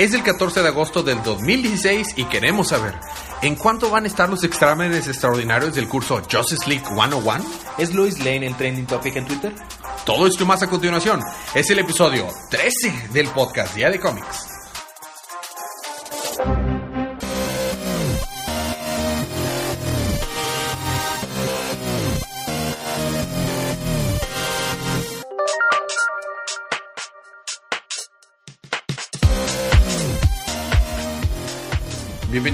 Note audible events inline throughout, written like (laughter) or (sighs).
Es el 14 de agosto del 2016 y queremos saber, ¿en cuánto van a estar los exámenes extraordinarios del curso Justice League 101? ¿Es Lois Lane el trending topic en Twitter? Todo esto más a continuación. Es el episodio 13 del podcast Día de Cómics.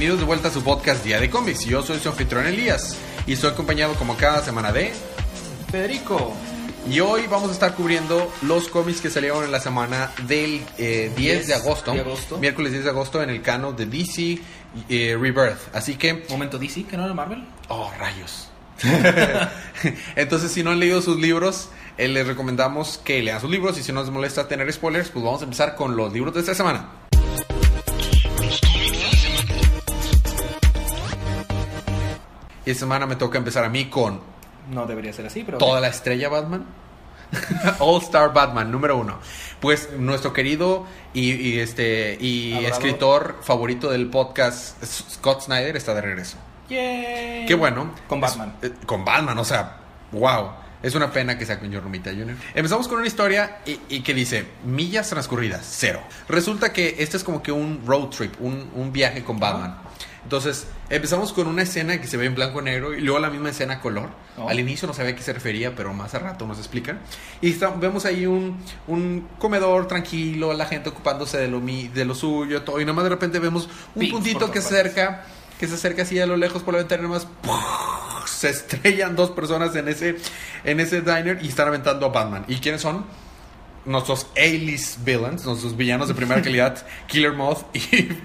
Bienvenidos de vuelta a su podcast Día de Cómics. Yo soy su anfitrión Elías y estoy acompañado como cada semana de Federico. Y hoy vamos a estar cubriendo los cómics que salieron en la semana del eh, 10, de, agosto, de agosto. Miércoles 10 de agosto en el cano de DC eh, Rebirth. Así que... Momento DC, que no era Marvel. Oh, rayos. (laughs) Entonces, si no han leído sus libros, eh, les recomendamos que lean sus libros. Y si no les molesta tener spoilers, pues vamos a empezar con los libros de esta semana. Y esta semana me toca empezar a mí con No debería ser así, pero. toda la estrella Batman. (laughs) All Star Batman número uno. Pues nuestro querido y, y este y escritor favorito del podcast Scott Snyder está de regreso. Yay. Qué bueno. Con Batman. Es- eh, con Batman, o sea, wow. Es una pena que sea con John Romita Jr. Empezamos con una historia y, y que dice millas transcurridas, cero. Resulta que este es como que un road trip, un, un viaje con Batman. Entonces, empezamos con una escena que se ve en blanco y negro y luego la misma escena a color. Oh. Al inicio no sabía a qué se refería, pero más a rato nos explican. Y está- vemos ahí un, un comedor tranquilo, la gente ocupándose de lo, mi- de lo suyo, todo. Y nada más de repente vemos un puntito que se acerca, que se acerca así a lo lejos por la ventana y nada más se estrellan dos personas en ese, en ese diner y están aventando a Batman. ¿Y quiénes son? Nuestros A-list villains, nuestros villanos de primera calidad, (laughs) Killer Moth y,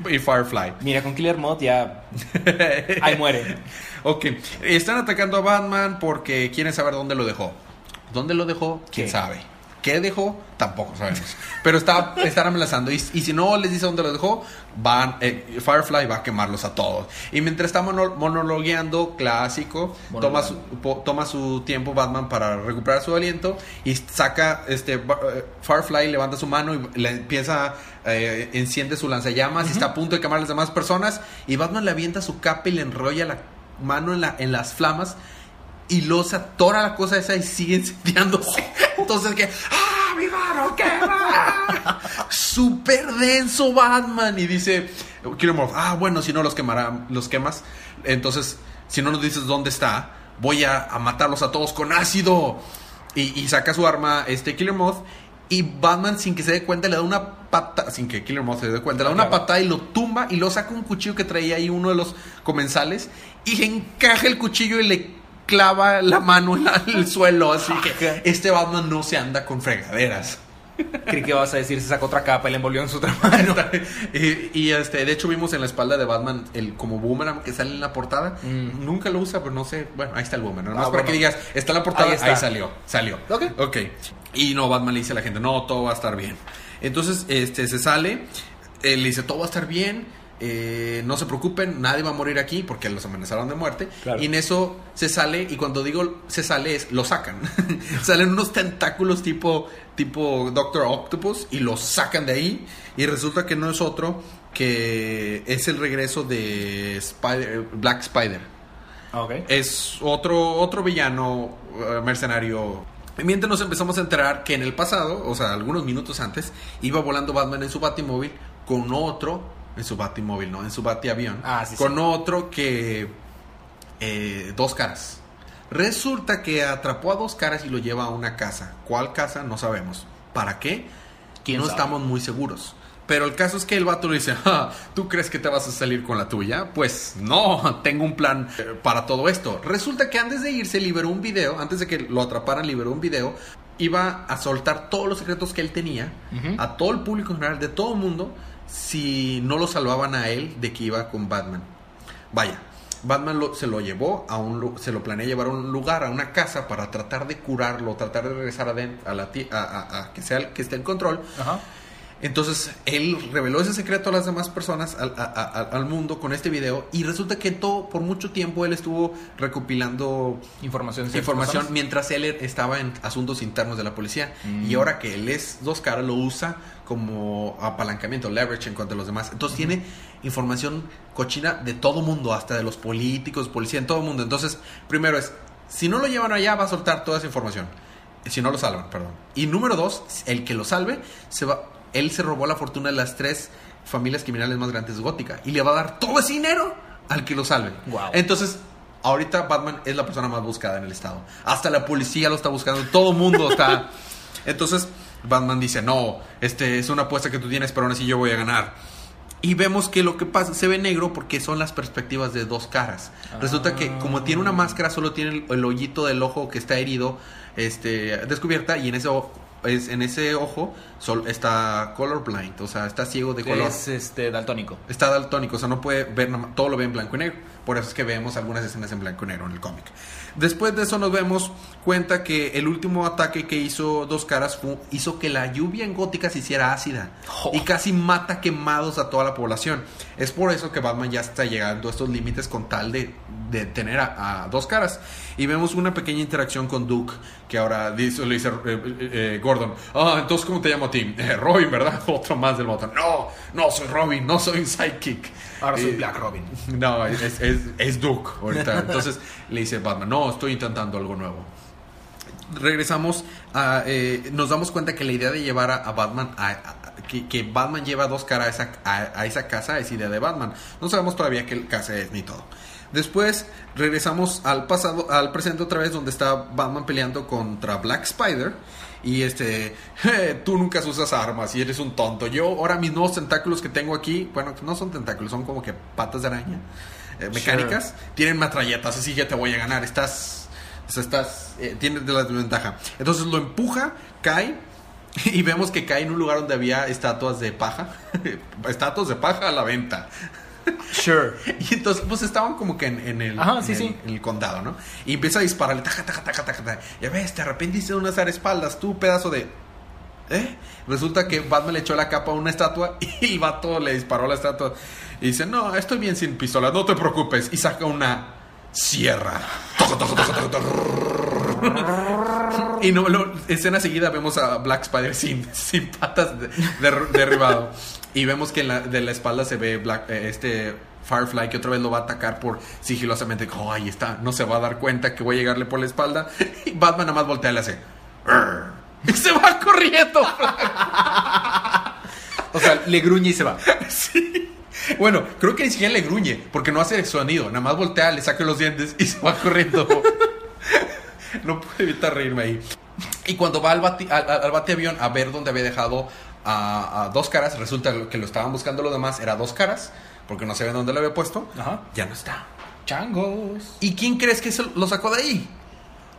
y Firefly. Mira, con Killer Mod ya. (laughs) Ahí muere. Ok, están atacando a Batman porque quieren saber dónde lo dejó. ¿Dónde lo dejó? ¿Quién ¿Qué? sabe? ¿Qué dejó? Tampoco sabemos. Pero está, están amenazando. Y, y si no les dice dónde lo dejó, van, eh, Firefly va a quemarlos a todos. Y mientras está mono- monologueando, clásico, toma su, po- toma su tiempo Batman para recuperar su aliento y saca, este, eh, Firefly levanta su mano y le empieza, eh, enciende su lanzallamas y está a punto de quemar a las demás personas. Y Batman le avienta su capa y le enrolla la mano en, la, en las flamas y luego se atora la cosa esa y sigue incendiándose. Entonces que, ¡ah, mi mano quema! Súper denso Batman. Y dice, Killer Moth, ah, bueno, si no los quemará, los quemas. Entonces, si no nos dices dónde está, voy a, a matarlos a todos con ácido. Y, y saca su arma, este Killer Moth. Y Batman, sin que se dé cuenta, le da una pata, sin que Killer Moth se dé cuenta, le da una Claro. patada y lo tumba y lo saca un cuchillo que traía ahí uno de los comensales y le encaja el cuchillo y le clava la mano en el suelo. Así que este Batman no se anda con fregaderas. Creí que vas a decir se sacó otra capa y le envolvió en su otra mano. y, y, este, de hecho vimos en la espalda de Batman el como boomerang que sale en la portada. Mm. Nunca lo usa, pero no sé. Bueno, ahí está el boomerang. Nada Ah, más para bueno. que digas, está en la portada, Ahí ahí, salió. Salió. Ok. Ok. Y no, Batman le dice a la gente, no, todo va a estar bien. Entonces, este, se sale, eh, le dice, todo va a estar bien. Eh, no se preocupen, nadie va a morir aquí porque los amenazaron de muerte. Claro. Y en eso se sale, y cuando digo se sale es, lo sacan. (laughs) Salen unos tentáculos tipo, tipo Doctor Octopus y lo sacan de ahí. Y resulta que no es otro que es el regreso de Spider- Black Spider. Ah. Es otro, otro villano eh, mercenario. Mientras nos empezamos a enterar que en el pasado, o sea, algunos minutos antes, iba volando Batman en su batimóvil con otro, en su batimóvil, no, en su batiavión, Ah, sí, con sí. otro que eh, dos caras. Resulta que atrapó a dos caras y lo lleva a una casa. ¿Cuál casa? No sabemos. ¿Para qué? ¿Quién no sabe? estamos muy seguros. Pero el caso es que el vato le dice, (laughs) "Ah, ¿tú crees que te vas a salir con la tuya? Pues no, (laughs) tengo un plan eh, para todo esto. Resulta que antes de irse liberó un video, antes de que lo atraparan liberó un video, iba a soltar todos los secretos que él tenía a todo el público en general, de todo el mundo, si no lo salvaban a él de que iba con Batman. Vaya, Batman lo- se lo llevó a un se lo planea llevar a un lugar, a una casa para tratar de curarlo, tratar de regresar aden- a la a, a- a que sea el que esté en control. Ajá. Entonces, él reveló ese secreto a las demás personas, al, a- a- al mundo, con este video. Y resulta que todo, por mucho tiempo él estuvo recopilando Información. información personas. mientras él estaba en asuntos internos de la policía. Mm. Y ahora que él es dos caras, lo usa como apalancamiento, leverage en cuanto a los demás. Entonces tiene información cochina de todo mundo, hasta de los políticos, policía, en todo mundo. Entonces, primero es, si no lo llevan allá, va a soltar toda esa información. Si no lo salvan, perdón. Y número dos, el que lo salve, se va, él se robó la fortuna de las tres familias criminales más grandes de Gótica. Y le va a dar todo ese dinero al que lo salve. Entonces, ahorita Batman es la persona más buscada en el estado. Hasta la policía lo está buscando, todo el mundo está. (laughs) Entonces, Batman dice, no, este es una apuesta que tú tienes, pero aún así yo voy a ganar. Y vemos que lo que pasa se ve negro porque son las perspectivas de dos caras. Resulta que como tiene una máscara, solo tiene el, el hoyito del ojo que está herido, este, descubierta, y en ese, es, en ese ojo sol, está colorblind, o sea, está ciego de color. Es este, daltónico. Está daltónico, o sea, no puede ver, todo lo ve en blanco y negro. Por eso es que vemos algunas escenas en blanco y negro en el cómic. Después de eso nos vemos cuenta que el último ataque que hizo Dos Caras hizo que la lluvia en Gótica se hiciera ácida Oh. y casi mata quemados a toda la población. Es por eso que Batman ya está llegando a estos límites con tal de, de tener a, a Dos Caras. Y vemos una pequeña interacción con Duke, que ahora dice, le dice eh, eh, eh, Gordon, ah, entonces ¿cómo te llamo a ti? (laughs) "Eh, Robin, ¿verdad? (laughs) Otro más del botón. No, no soy Robin, no soy un sidekick. Ahora soy Black Robin. (laughs) no, es, es, es Duke ahorita. Entonces le dice Batman, no, estoy intentando algo nuevo. Regresamos a... eh, nos damos cuenta que la idea de llevar a, a Batman a... a- que, que Batman lleva dos caras a esa, a esa casa es idea de Batman. No sabemos todavía qué casa es ni todo. Después regresamos al pasado, al presente otra vez donde está Batman peleando contra Black Spider. Y este, (laughs) "Eh, tú nunca usas armas y eres un tonto. Yo ahora mis nuevos tentáculos que tengo aquí, bueno, no son tentáculos, son como que patas de araña eh, mecánicas, tienen metralletas, así que te voy a ganar. Estás, o sea, estás, eh, tienes de la desventaja. Entonces lo empuja, cae (laughs) y vemos que cae en un lugar donde había estatuas de paja, (laughs) estatuas de paja a la venta. Sure. (laughs) Y entonces, pues estaban como que en, en el, Ajá, en sí, el- sí. en el condado, ¿no? Y empieza a dispararle, taja, taja, taja, taja, taja. Ya ves, te arrepentiste de unas espaldas, tú, pedazo de. ¿Eh? Resulta que Batman le echó la capa a una estatua (laughs) y el vato le disparó a la estatua. Y dice, no, estoy bien sin pistola, no te preocupes. Y saca una sierra. Y no, lo- escena seguida vemos a Black Spider sin, (laughs) sin patas de- de- derribado. Y vemos que en la, de la espalda se ve Black, eh, este Firefly que otra vez lo va a atacar por sigilosamente. Oh, ahí está, no se va a dar cuenta que voy a llegarle por la espalda. (laughs) Y Batman nada más voltea y le hace. Y se va corriendo. (laughs) O sea, le gruñe y se va. (laughs) Sí. Bueno, creo que ni siquiera le gruñe, porque no hace sonido. Nada más voltea, le saca los dientes y se va corriendo. no puedo evitar reírme ahí. Y cuando va al, bati, al, al- al bateavión a ver dónde había dejado a, a dos caras, resulta que lo estaban buscando los demás era dos caras, porque no sabían dónde lo había puesto. Ajá. Ya no está. Changos. ¿Y quién crees que se lo sacó de ahí?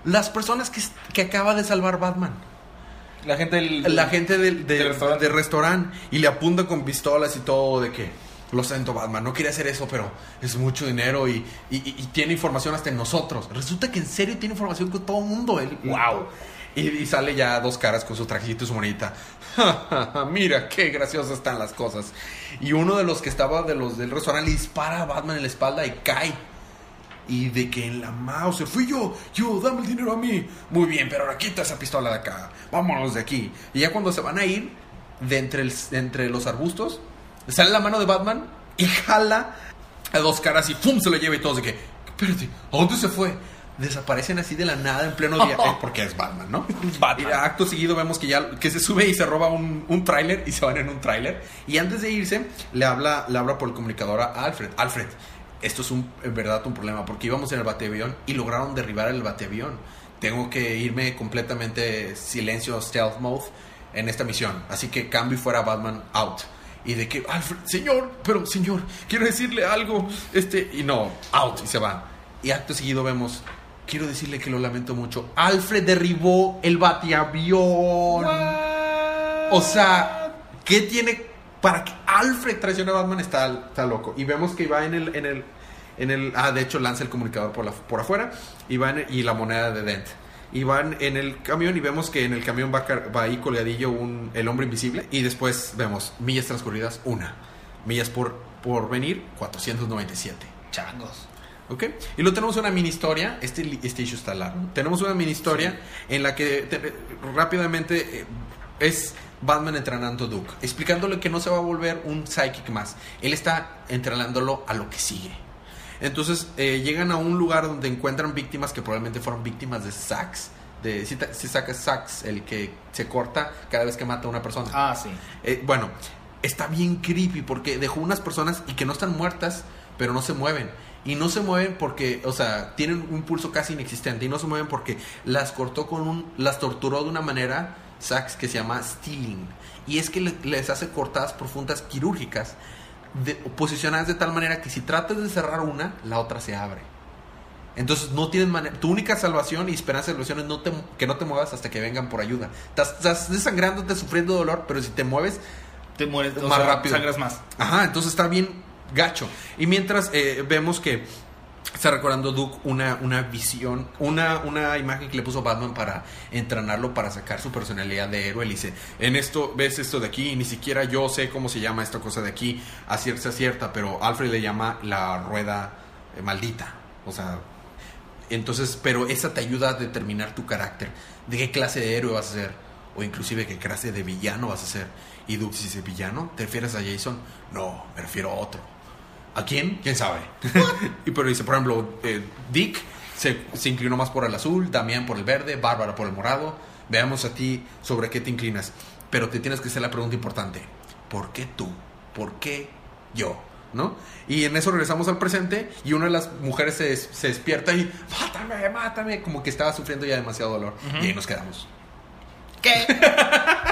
Las personas que, que acaba de salvar Batman. La gente del. La gente del, del- Del restaurante. del y le apunta con pistolas y todo de que lo siento Batman, no quería hacer eso, pero es mucho dinero y, y- tiene información hasta en nosotros. Resulta que en serio tiene información con todo el mundo. Él, Wow. Y, y sale ya dos caras con su trajecito y su monita. (laughs) Mira qué graciosas están las cosas. Y uno de los que estaba de los del restaurante le dispara a Batman en la espalda y cae. Y de que en la mouse fui yo, yo, dame el dinero a mí. Muy bien, pero ahora quita esa pistola de acá. Vámonos de aquí. Y ya cuando se van a ir, de entre, entre los arbustos, sale la mano de Batman y jala a dos caras y ¡pum! se lo lleva y todos de que, espérate, ¿a dónde se fue? Desaparecen así de la nada en pleno día, eh, (laughs) porque es Batman, ¿no? Batman. Y acto seguido vemos que ya que se sube y se roba un, un tráiler y se van en un tráiler. Y antes de irse, le habla, le habla por el comunicador a Alfred. Alfred, esto es un, en verdad un problema porque íbamos en el bateavión y lograron derribar el bateavión. Tengo que irme completamente silencio, stealth mode en esta misión. Así que cambio y fuera Batman out. Y de que, Alfred, señor, pero señor, quiero decirle algo. Este, y no, out, y se va. Y acto seguido vemos, quiero decirle que lo lamento mucho. Alfred derribó el bateavión. O sea, ¿qué tiene para que Alfred traicione a Batman? Está, está loco. Y vemos que va en el, en el, en el, ah, de hecho lanza el comunicador por, la, por afuera y va en el- y la moneda de Dent. y van en el camión y vemos que en el camión va, va ahí colgadillo un, el hombre invisible y después vemos millas transcurridas, una. Millas por, por venir, 497. Changos. ¿Ok? Y luego tenemos una mini historia. Este, este issue está largo. Tenemos una mini historia en la que te- rápidamente eh, es Batman entrenando a Duke, explicándole que no se va a volver un psychic más. Él está entrenándolo a lo que sigue. Entonces eh, llegan a un lugar donde encuentran víctimas que probablemente fueron víctimas de Sax. De, si, si sacas Sax, el que se corta cada vez que mata a una persona. Ah, sí. Eh, bueno, está bien creepy porque dejó unas personas y que no están muertas, pero no se mueven. Y no se mueven porque, o sea, tienen un pulso casi inexistente. Y no se mueven porque las cortó con un. las torturó de una manera, Sax, que se llama stealing. Y es que le- les hace cortadas profundas quirúrgicas, de- posicionadas de tal manera que si tratas de cerrar una, la otra se abre. Entonces no tienen manera. Tu única salvación y esperanza de salvación es no te, que no te muevas hasta que vengan por ayuda. Estás, estás desangrándote, sufriendo dolor, pero si te mueves, Te mueres Más sea, rápido. Sangras más. Ajá, entonces está bien gacho. Y mientras eh, vemos que está recordando Duke una, una visión, una, una imagen que le puso Batman para entrenarlo, para sacar su personalidad de héroe. Le dice, en esto, ves esto de aquí, ni siquiera yo sé cómo se llama esta cosa de aquí, acierta, acierta, pero Alfred le llama la rueda eh, maldita. O sea, entonces, pero esa te ayuda a determinar tu carácter, de qué clase de héroe vas a ser, o inclusive qué clase de villano vas a ser. Y Duke dice, ¿villano? ¿Te refieres a Jason? No, me refiero a otro. ¿A quién? ¿Quién sabe? (laughs) y pero dice, por ejemplo, eh, Dick se, se inclinó más por el azul, Damián por el verde, Bárbara por el morado. Veamos a ti sobre qué te inclinas. Pero te tienes que hacer la pregunta importante. ¿Por qué tú? ¿Por qué yo? ¿No? Y en eso regresamos al presente y una de las mujeres se, se despierta y mátame, mátame, como que estaba sufriendo ya demasiado dolor. Y ahí nos quedamos. ¿Qué? (laughs)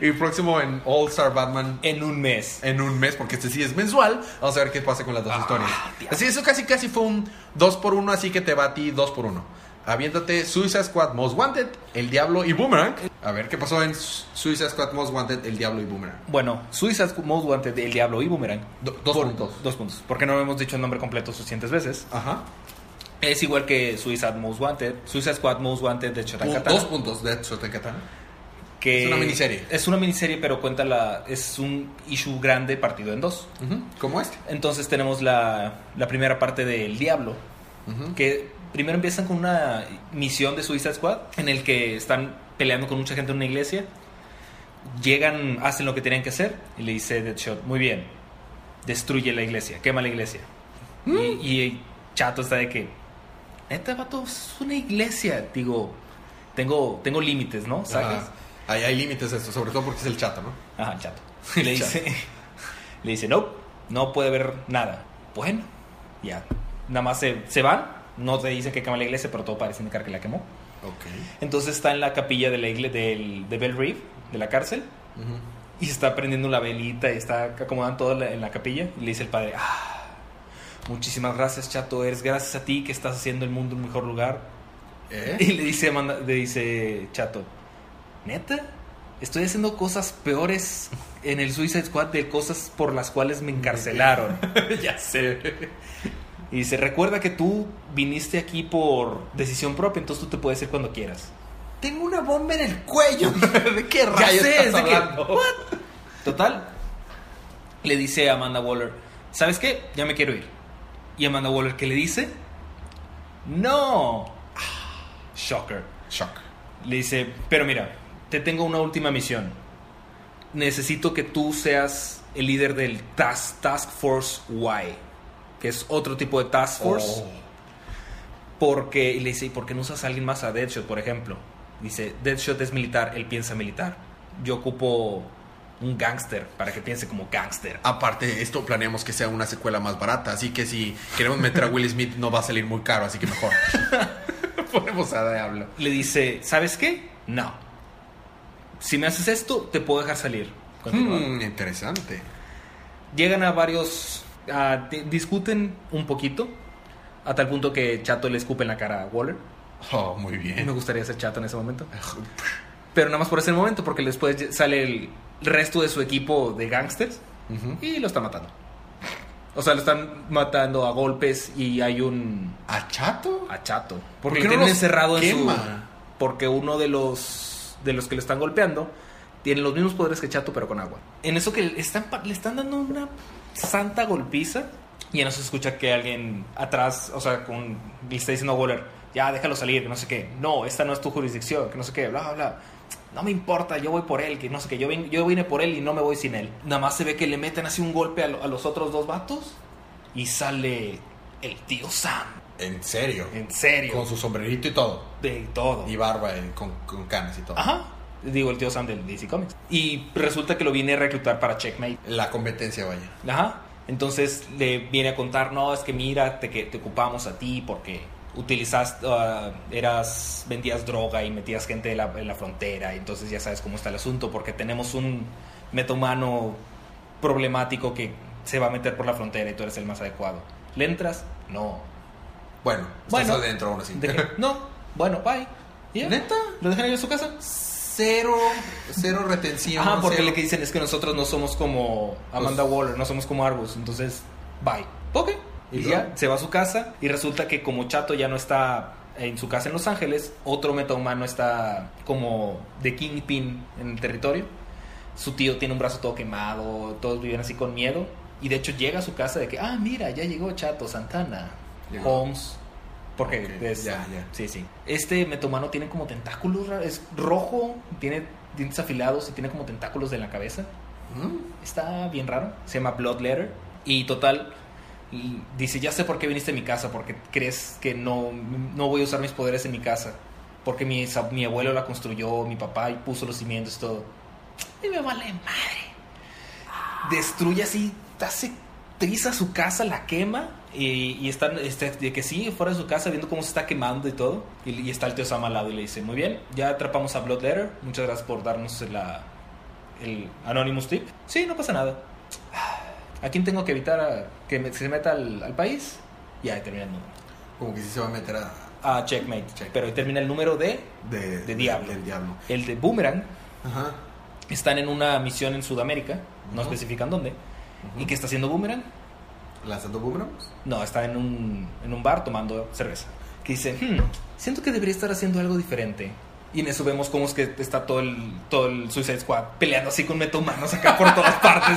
Y próximo en All Star Batman en un mes. en un mes, porque este sí es mensual. Vamos a ver qué pasa con las dos Ah, historias. Así, eso casi casi fue un 2 por 1 así que te ti 2 por 1 Aviéntate Suicide Squad Most Wanted, El Diablo y Boomerang. A ver qué pasó en Su- Suicide Squad Most Wanted, El Diablo y Boomerang. Bueno, Suicide Most Wanted, El Diablo y Boomerang. Do- dos Por- puntos. Dos puntos. Porque no hemos dicho el nombre completo suficientes veces. Ajá. Es igual que Suicide Most Wanted. Suicide Squad Most Wanted de Katana. dos puntos de Katana. Que Es una miniserie. Es una miniserie, pero cuenta la. Es un issue grande partido en dos. Ujú, Como este. Entonces tenemos la, la primera parte del Diablo. Que primero empiezan con una misión de Suicide Squad en el que están peleando con mucha gente en una iglesia. Llegan, hacen lo que tenían que hacer y le dice Deadshot, muy bien, destruye la iglesia, quema la iglesia. Y, y Chato está de que, neta, vato, es una iglesia. Digo, tengo, tengo límites, ¿no? ¿Sabes? Ahí hay límites a esto, sobre todo porque es el chato, ¿no? Ajá, chato. (laughs) Y le dice, (laughs) le dice, no, no puede haber nada. Bueno, ya. Nada más se, se van, no te dicen que quema la iglesia, pero todo parece indicar que la quemó. Ok. Entonces está en la capilla de la iglesia del, de Bell Reeve, de la cárcel, y está prendiendo la velita y está acomodando todo en la- en la capilla. Y le dice el padre, ah, muchísimas gracias, chato, eres gracias a ti que estás haciendo el mundo un mejor lugar. ¿Eh? (laughs) Y le dice, le dice Chato, ¿neta? Estoy haciendo cosas peores en el Suicide Squad de cosas por las cuales me encarcelaron. (laughs) ya sé. Y dice, recuerda que tú viniste aquí por decisión propia, entonces tú te puedes ir cuando quieras. Tengo una bomba en el cuello. (laughs) ¿De qué Ya rayos sé, estás es de que, hablando? Total. Le dice a Amanda Waller, ¿sabes qué? Ya me quiero ir. Y Amanda Waller, ¿qué le dice? No. Shocker. Shock. Le dice, pero mira, te tengo una última misión. Necesito que tú seas el líder del Task, Task Force Y, que es otro tipo de Task Force. Oh. Porque, y le dice, ¿y por qué no usas a alguien más a Deadshot, por ejemplo? Dice, Deadshot es militar, él piensa militar. Yo ocupo un gángster para que piense como gángster. Aparte, esto planeamos que sea una secuela más barata, así que si queremos meter a Will Smith no va a salir muy caro, así que mejor. (laughs) Ponemos a Diablo. Le dice, ¿sabes qué? No. Si me haces esto, te puedo dejar salir. Hmm, interesante. Llegan a varios. a- discuten un poquito. A tal punto que Chato le escupe en la cara a Waller. Oh, muy Me bien. gustaría ser Chato en ese momento. Pero nada más por ese momento, porque después sale el resto de su equipo de gangsters y lo está matando. O sea, lo están matando a golpes y hay un ¿A Chato? a Chato. ¿Por Porque qué lo no tienen encerrado en su porque uno de los de los que lo están golpeando tiene los mismos poderes que Chato pero con agua. En eso que le están le están dando una santa golpiza y ya no se escucha que alguien atrás, o sea, con le está diciendo a Waller, "Ya déjalo salir, que no sé qué. No, esta no es tu jurisdicción, que no sé qué, bla bla bla." No me importa, yo voy por él, que no sé qué, yo, vin- yo vine por él y no me voy sin él. Nada más se ve que le meten así un golpe a, a los otros dos vatos y sale el tío Sam. ¿En serio? En serio. Con su sombrerito y todo. De todo. Y barba eh, con, con canas y todo. Ajá. Digo, el tío Sam del DC Comics. Y resulta que lo viene a reclutar para Checkmate. La competencia, vaya. Ajá. Entonces le viene a contar, no, es que mira, te, que te ocupamos a ti porque utilizaste, ah, eras, vendías droga y metías gente en la, en la frontera. Y entonces ya sabes cómo está el asunto porque tenemos un metomano problemático que se va a meter por la frontera y tú eres el más adecuado. ¿Le entras? No. Bueno, estás Bueno. adentro aún así. ¿De qué? (laughs) No. Bueno, bye. ¿Neta? ¿Lo dejan ir a su casa? Cero, cero retención. Ajá, porque cero- lo que dicen es que nosotros no somos como Amanda Pues- Waller, no somos como Argus, entonces, bye. Ok. ¿Y Y, ya, se va a su casa y resulta que como Chato ya no está en su casa en Los Ángeles, otro metahumano está como de kingpin en el territorio. Su tío tiene un brazo todo quemado, todos viven así con miedo. Y de hecho llega a su casa de que, ah, mira, ya llegó Chato, Santana, Llegó. Holmes. Porque Ok, es- ya, ya. Sí, sí. Este metomano tiene como tentáculos, es rojo, tiene dientes afilados y tiene como tentáculos de la cabeza. ¿Mm? Está bien raro. Se llama Bloodletter. Y total, dice, ya sé por qué viniste a mi casa, porque crees que no, no voy a usar mis poderes en mi casa. Porque mi, mi abuelo la construyó, mi papá y puso los cimientos y todo. Y me vale madre. Destruye así, hace triza su casa, la quema. Y, y están, este, de que sí, fuera de su casa, viendo cómo se está quemando y todo. Y, y está el tío Sam al lado y le dice, muy bien, ya atrapamos a Bloodletter. Muchas gracias por darnos la, el Anonymous Tip. Sí, no pasa nada. (sighs) ¿A quién tengo que evitar a- que me- se meta al, al país? Y ahí termina el número. Como que sí se va a meter a. Ah, checkmate. Check. Pero ahí termina el número de... De, De diablo. Del diablo. El de Boomerang. Ajá. Están en una misión en Sudamérica. No Ujú. especifican dónde. Ujú. ¿Y qué está haciendo Boomerang? ¿Lanzando boomerangs? No, está en un, en un bar tomando cerveza. Que dice, "Hmm, siento que debería estar haciendo algo diferente. Y en eso vemos cómo es que está todo el, todo el Suicide Squad peleando así con metomanos acá por todas (laughs) partes.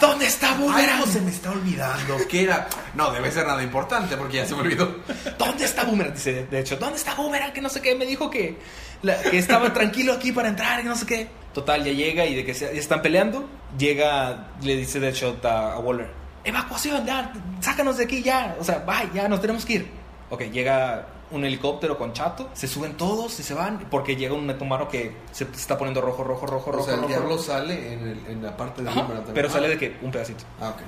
¿Dónde está Boomerang? Algo se me está olvidando. ¿Qué era? No, debe ser nada importante porque ya se me olvidó. ¿Dónde está Boomerang? Dice, de- hecho, ¿dónde está Boomerang? Que no sé qué. Me dijo que, la- que estaba tranquilo aquí para entrar, que no sé qué. Total, ya llega y de que se, están peleando, llega, le dice Deadshot a, a Waller, evacuación, ya, sácanos de aquí ya. O sea, bye, ya, nos tenemos que ir. Ok, llega un helicóptero con Chato, se suben todos y se van, porque llega un metomano que se está poniendo rojo, rojo, rojo, O rojo. sea, el rojo, diablo rojo. sale en, el- en la parte de Ajá, pero Ah. sale de que un pedacito. Ah, ok.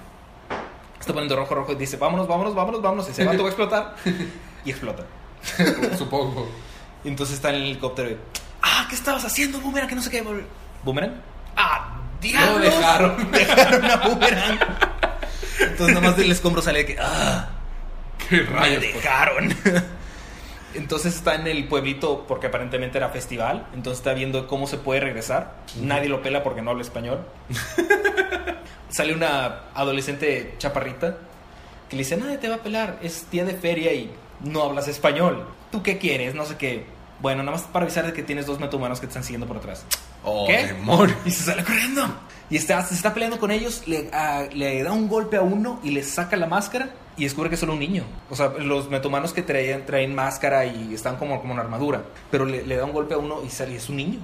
Está poniendo rojo, rojo y dice, vámonos, vámonos, vámonos, vámonos. Ese vato va a explotar. (laughs) Y explota. Supongo. Y entonces está en el helicóptero y, ah, ¿qué estabas haciendo, Boomerang? Que no sé qué. ¿Boomerang? Ah, diablos. Lo dejaron. (laughs) Dejaron a Boomerang. Entonces nada más del escombro sale de que, ah, Qué me rayos. dejaron. (laughs) Entonces está en el pueblito porque aparentemente era festival. Entonces está viendo cómo se puede regresar. Nadie lo pela porque no habla español. (laughs) Sale una adolescente chaparrita que le dice, nadie te va a pelar, es día de feria y no hablas español. ¿Tú qué quieres? No sé qué. Bueno, nada más para avisar de que tienes dos metahumanos que te están siguiendo por atrás. Oh, ¿Qué? Y se sale corriendo. Y está, se está peleando con ellos, le, ah, le da un golpe a uno y le saca la máscara y descubre que es solo un niño. O sea, los metahumanos que traen, traen máscara y están como, como una armadura. Pero le, le da un golpe a uno y sale, es un niño.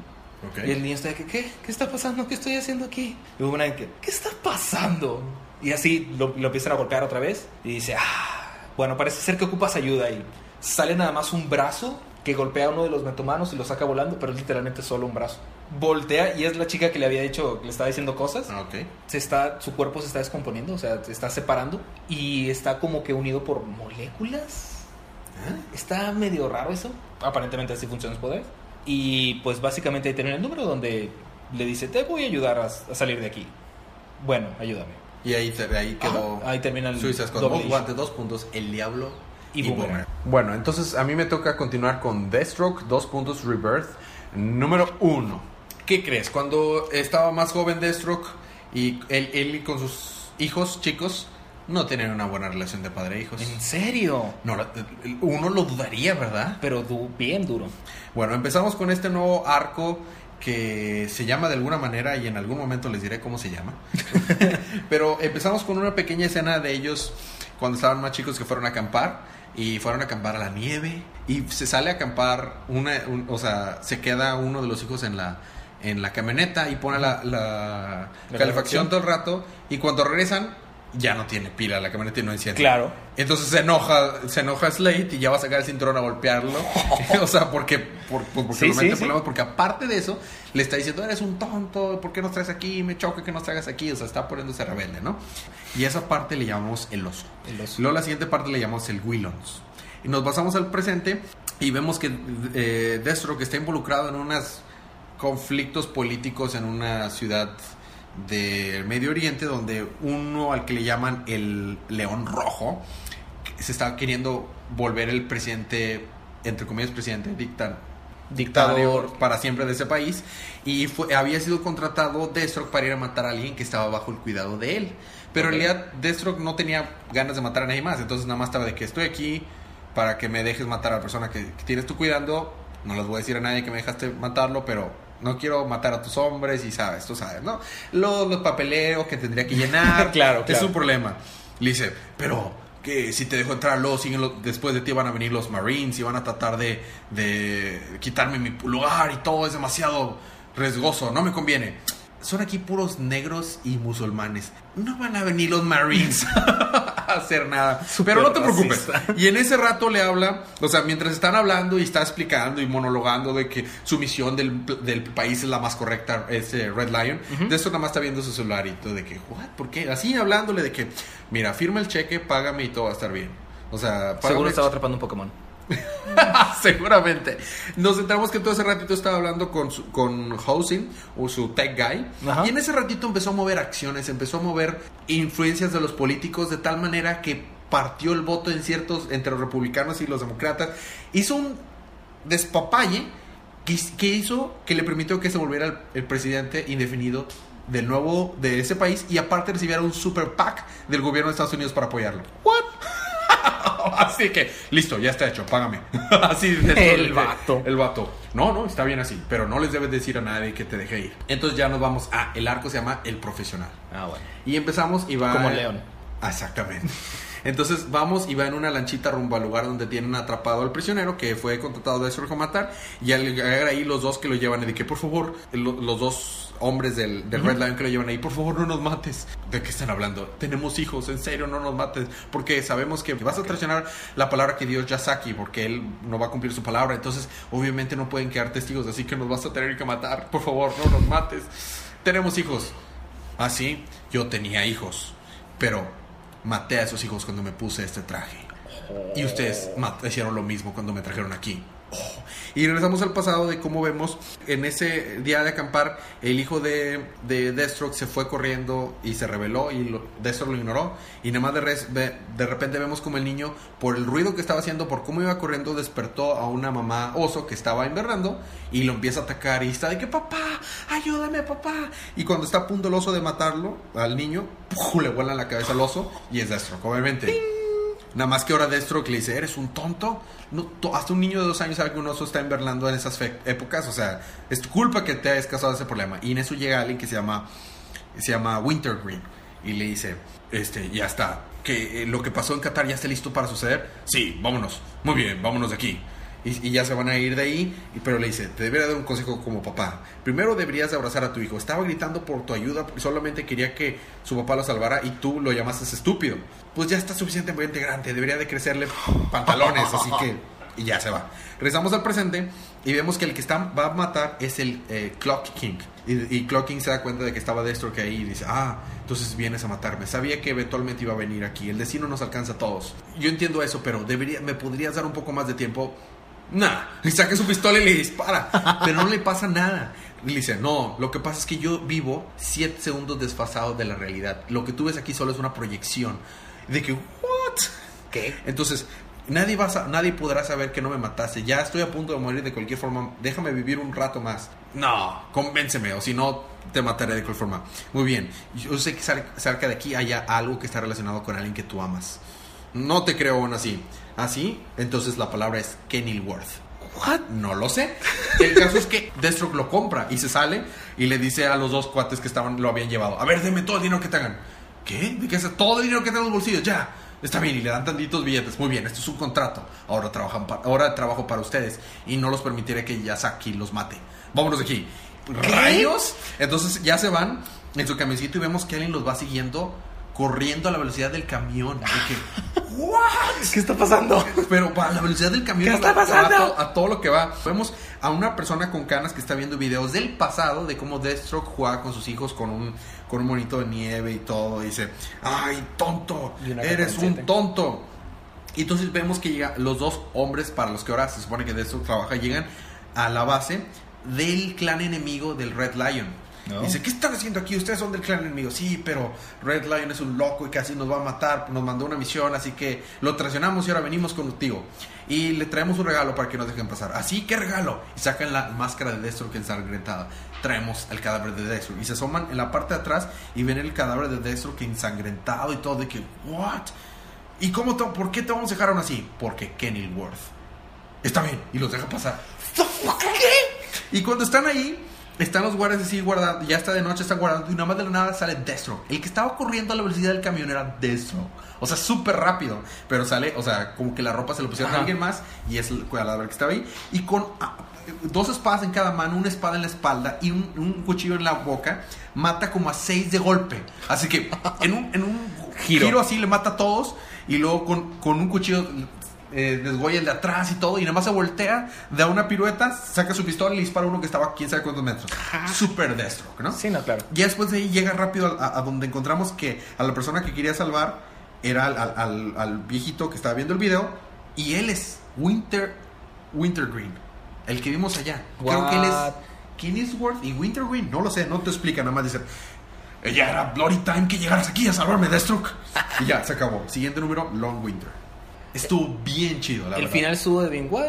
Y el niño está de que, ¿qué? ¿Qué está pasando? ¿Qué estoy haciendo aquí? Y Boomerang que, ¿qué está pasando? Y así lo, lo empiezan a golpear otra vez. Y dice, ah, bueno, parece ser que ocupas ayuda. Y sale nada más un brazo que golpea a uno de los metomanos y lo saca volando, pero es literalmente solo un brazo. Voltea y es la chica que le había dicho, que le estaba diciendo cosas. Ah, ok. Se está, su cuerpo se está descomponiendo, o sea, se está separando. Y está como que unido por moléculas. ¿Ah? Está medio raro eso. Aparentemente así funciona su poder. Y pues básicamente ahí termina el número donde le dice, te voy a ayudar a, a salir de aquí. Bueno, ayúdame. Y ahí, ahí quedó. Ahí termina el Dos issue. guantes, dos puntos. El diablo Y Boomerang. Bueno, entonces a mí me toca continuar con Deathstroke, dos puntos Rebirth. Número uno. ¿Qué crees? Cuando estaba más joven Deathstroke y él, él con sus hijos chicos no tenían una buena relación de padre e hijos. ¿En serio? No, uno lo dudaría, ¿verdad? Pero du- bien duro. Bueno, empezamos con este nuevo arco que se llama de alguna manera y en algún momento les diré cómo se llama. (laughs) Pero empezamos con una pequeña escena de ellos cuando estaban más chicos que fueron a acampar y fueron a acampar a la nieve y se sale a acampar una, un- o sea, se queda uno de los hijos en la en la camioneta y pone la, la La calefacción calefacción. todo el rato y cuando regresan ya no tiene pila la camioneta no enciende. Claro. Entonces se enoja, se enoja Slate y ya va a sacar el cinturón a golpearlo. (laughs) (laughs) o sea, porque, por, por- porque Sí, lo mete sí, en sí. problemas, porque aparte de eso, le está diciendo, eres un tonto, ¿por qué nos traes aquí? Me choca que nos traigas aquí. O sea, está poniéndose rebelde, ¿no? Y esa parte le llamamos el oso. El oso. Luego la siguiente parte le llamamos el Willons. Y nos basamos al presente y vemos que eh, Destro, que está involucrado en unos conflictos políticos en una ciudad del Medio Oriente, donde uno al que le llaman el León Rojo, se está queriendo volver el presidente, entre comillas, presidente, dicta- dictador para siempre de ese país y fue, había sido contratado Deathstroke para ir a matar a alguien que estaba bajo el cuidado de él. Pero en realidad Deathstroke no tenía ganas de matar a nadie más, entonces nada más estaba de que estoy aquí para que me dejes matar a la persona que, que tienes tú cuidando. No les voy a decir a nadie que me dejaste matarlo, pero no quiero matar a tus hombres y sabes, tú sabes, ¿no? Los, los papeleos que tendría que llenar. (laughs) Claro, Es claro. un problema. Le dice, pero que si te dejo entrar, los- después de ti van a venir los Marines y van a tratar de, de quitarme mi lugar y todo es demasiado riesgoso, no me conviene. Son aquí puros negros y musulmanes. No van a venir los Marines (laughs) a hacer nada. Pero no te preocupes. racista. Y en ese rato le habla, o sea, mientras están hablando y está explicando y monologando de que su misión del, del país es la más correcta, es eh, Red Lion, de esto nada más está viendo su celular y todo de que, ¿what? ¿Por qué? Así hablándole de que, mira, firma el cheque, págame y todo va a estar bien. O sea, págame Seguro estaba atrapando un Pokémon. (laughs) Seguramente. Nos enteramos que todo ese ratito estaba hablando con, su- con Housing, o su tech guy. Ajá. Y en ese ratito empezó a mover acciones, empezó a mover influencias de los políticos de tal manera que partió el voto en ciertos, entre los republicanos y los demócratas. Hizo un despapalle que, que hizo que le permitió que se volviera el, el presidente indefinido del nuevo, de ese país. Y aparte recibiera un super PAC del gobierno de Estados Unidos para apoyarlo. ¿What? (laughs) Así que, listo, ya está hecho, págame. (laughs) así de El vato. El vato. No, no, está bien así, pero no les debes decir a nadie que te deje ir. Entonces ya nos vamos a, el arco se llama El Profesional. Ah, bueno. Y empezamos y va... Como León. Exactamente. Entonces vamos y va en una lanchita rumbo al lugar donde tienen atrapado al prisionero que fue contratado de Sergio Matar. Y al llegar ahí los dos que lo llevan y de que por favor, lo- los dos hombres del, del Red Lion que lo llevan ahí, por favor no nos mates. ¿De qué están hablando? Tenemos hijos, en serio, no nos mates. Porque sabemos que vas a traicionar la palabra que dio Yasaki porque él no va a cumplir su palabra. Entonces obviamente no pueden quedar testigos, así que nos vas a tener que matar. Por favor, no nos mates. Tenemos hijos. Así, yo tenía hijos, pero maté a esos hijos cuando me puse este traje. Y ustedes hicieron lo mismo cuando me trajeron aquí. Y regresamos al pasado de cómo vemos en ese día de acampar, el hijo de, de Deathstroke se fue corriendo y se rebeló y lo, Deathstroke lo ignoró. Y nada más de, repente vemos como el niño, por el ruido que estaba haciendo, por cómo iba corriendo, despertó a una mamá oso que estaba invernando y lo empieza a atacar y está de que papá, ayúdame papá. Y cuando está a punto el oso de matarlo al niño, le vuela la cabeza al oso y es Deathstroke, obviamente. Nada más que ahora Deathstroke le dice, ¿eres un tonto? No, hasta un niño de dos años sabe que un oso está en esas épocas. O sea, es tu culpa que te hayas causado ese problema. Y en eso llega alguien que se llama, se llama Wintergreen. Y le dice, este, ya está. Que eh, lo que pasó en Qatar ya está listo para suceder. Sí, vámonos. Muy bien, vámonos de aquí. Y, y ya se van a ir de ahí, pero le dice, te debería dar un consejo como papá. Primero deberías de abrazar a tu hijo. Estaba gritando por tu ayuda, solamente quería que su papá lo salvara y tú lo llamaste estúpido. Pues ya está suficientemente grande, debería de crecerle pantalones, así que... Y ya se va. Regresamos al presente y vemos que el que está, va a matar es el eh, Clock King. Y, y Clock King se da cuenta de que estaba Destro que ahí y dice, ah, entonces vienes a matarme. Sabía que eventualmente iba a venir aquí. El destino nos alcanza a todos. Yo entiendo eso, pero debería, ¿me podrías dar un poco más de tiempo? Nah, y saca su pistola y le dispara. Pero no le pasa nada. Y le dice, no, lo que pasa es que yo vivo 7 segundos desfasado de la realidad. Lo que tú ves aquí solo es una proyección. De que, ¿what? ¿Qué? Entonces, nadie, va a nadie podrá saber que no me mataste. Ya estoy a punto de morir de cualquier forma. Déjame vivir un rato más. No, convénceme, o si no, te mataré de cualquier forma. Muy bien. Yo sé que cer- cerca de aquí haya algo que está relacionado con alguien que tú amas. No te creo aún así. ¿Así? Entonces la palabra es Kenilworth. What? No lo sé. El caso es que Deathstroke lo compra y se sale y le dice a los dos cuates que estaban lo habían llevado, a ver, deme todo el dinero que tengan. ¿Qué? ¿De qué es todo el dinero que tengo en los bolsillos? Ya. Está bien, y le dan tantitos billetes. Muy bien, esto es un contrato. Ahora trabajan pa- ahora trabajo para ustedes y no los permitiré que Yasaki los mate. Vámonos de aquí. ¿Rayos? Entonces ya se van en su camioncito y vemos que alguien los va siguiendo corriendo a la velocidad del camión. De que, (laughs) ¿What? ¿Qué está pasando? Pero para la velocidad del camión ¿Qué está pasando? A, to- a todo lo que va. Vemos a una persona con canas que está viendo videos del pasado de cómo Deathstroke jugaba con sus hijos con un, con un monito de nieve y todo. Y dice, ay, tonto, eres un tonto. Y entonces vemos que llega los dos hombres para los que ahora se supone que Deathstroke trabaja, llegan a la base del clan enemigo del Red Lion. No. Dice, ¿qué están haciendo aquí? Ustedes son del clan enemigo. Sí, pero Red Lion es un loco y casi nos va a matar. Nos mandó una misión, así que lo traicionamos y ahora venimos contigo. Y le traemos un regalo para que nos dejen pasar. Así, ¿qué regalo? Y sacan la máscara de Deathstroke ensangrentada. Traemos el cadáver de Deathstroke. Y se asoman en la parte de atrás y ven el cadáver de Deathstroke ensangrentado y todo. De que, ¿what? ¿Y cómo te- por qué te vamos a dejar aún así? Porque Kenilworth. Está bien, y los deja pasar. Y cuando están ahí, están los guardias así guardando, ya está de noche, están guardando, y nada más de la nada sale Deathstroke. El que estaba corriendo a la velocidad del camión era Deathstroke. O sea, súper rápido. Pero sale, o sea, como que la ropa se lo pusieron a alguien más, y es el que estaba ahí. Y con ah, dos espadas en cada mano, una espada en la espalda y un, un cuchillo en la boca, mata como a seis de golpe. Así que en un, en un Giro. giro. así le mata a todos, y luego con, con un cuchillo eh, desgolla el de atrás y todo, y nada más se voltea, da una pirueta, saca su pistola y le dispara a uno que estaba a quién sabe cuántos metros. Super Deathstroke, ¿no? Sí, no, claro. Y después de ahí llega rápido a, a donde encontramos que a la persona que quería salvar era al, al- al- al viejito que estaba viendo el video, y él es Winter Wintergreen, el que vimos allá. Creo que él es What? Kennisworth y Wintergreen, no lo sé, no te explica, nada más dicen. Ya era Bloody Time que llegaras aquí a salvarme, Deathstroke. Y ya, se acabó. Siguiente número, Long Winter. Estuvo bien chido, la El verdad. final estuvo de bien, what?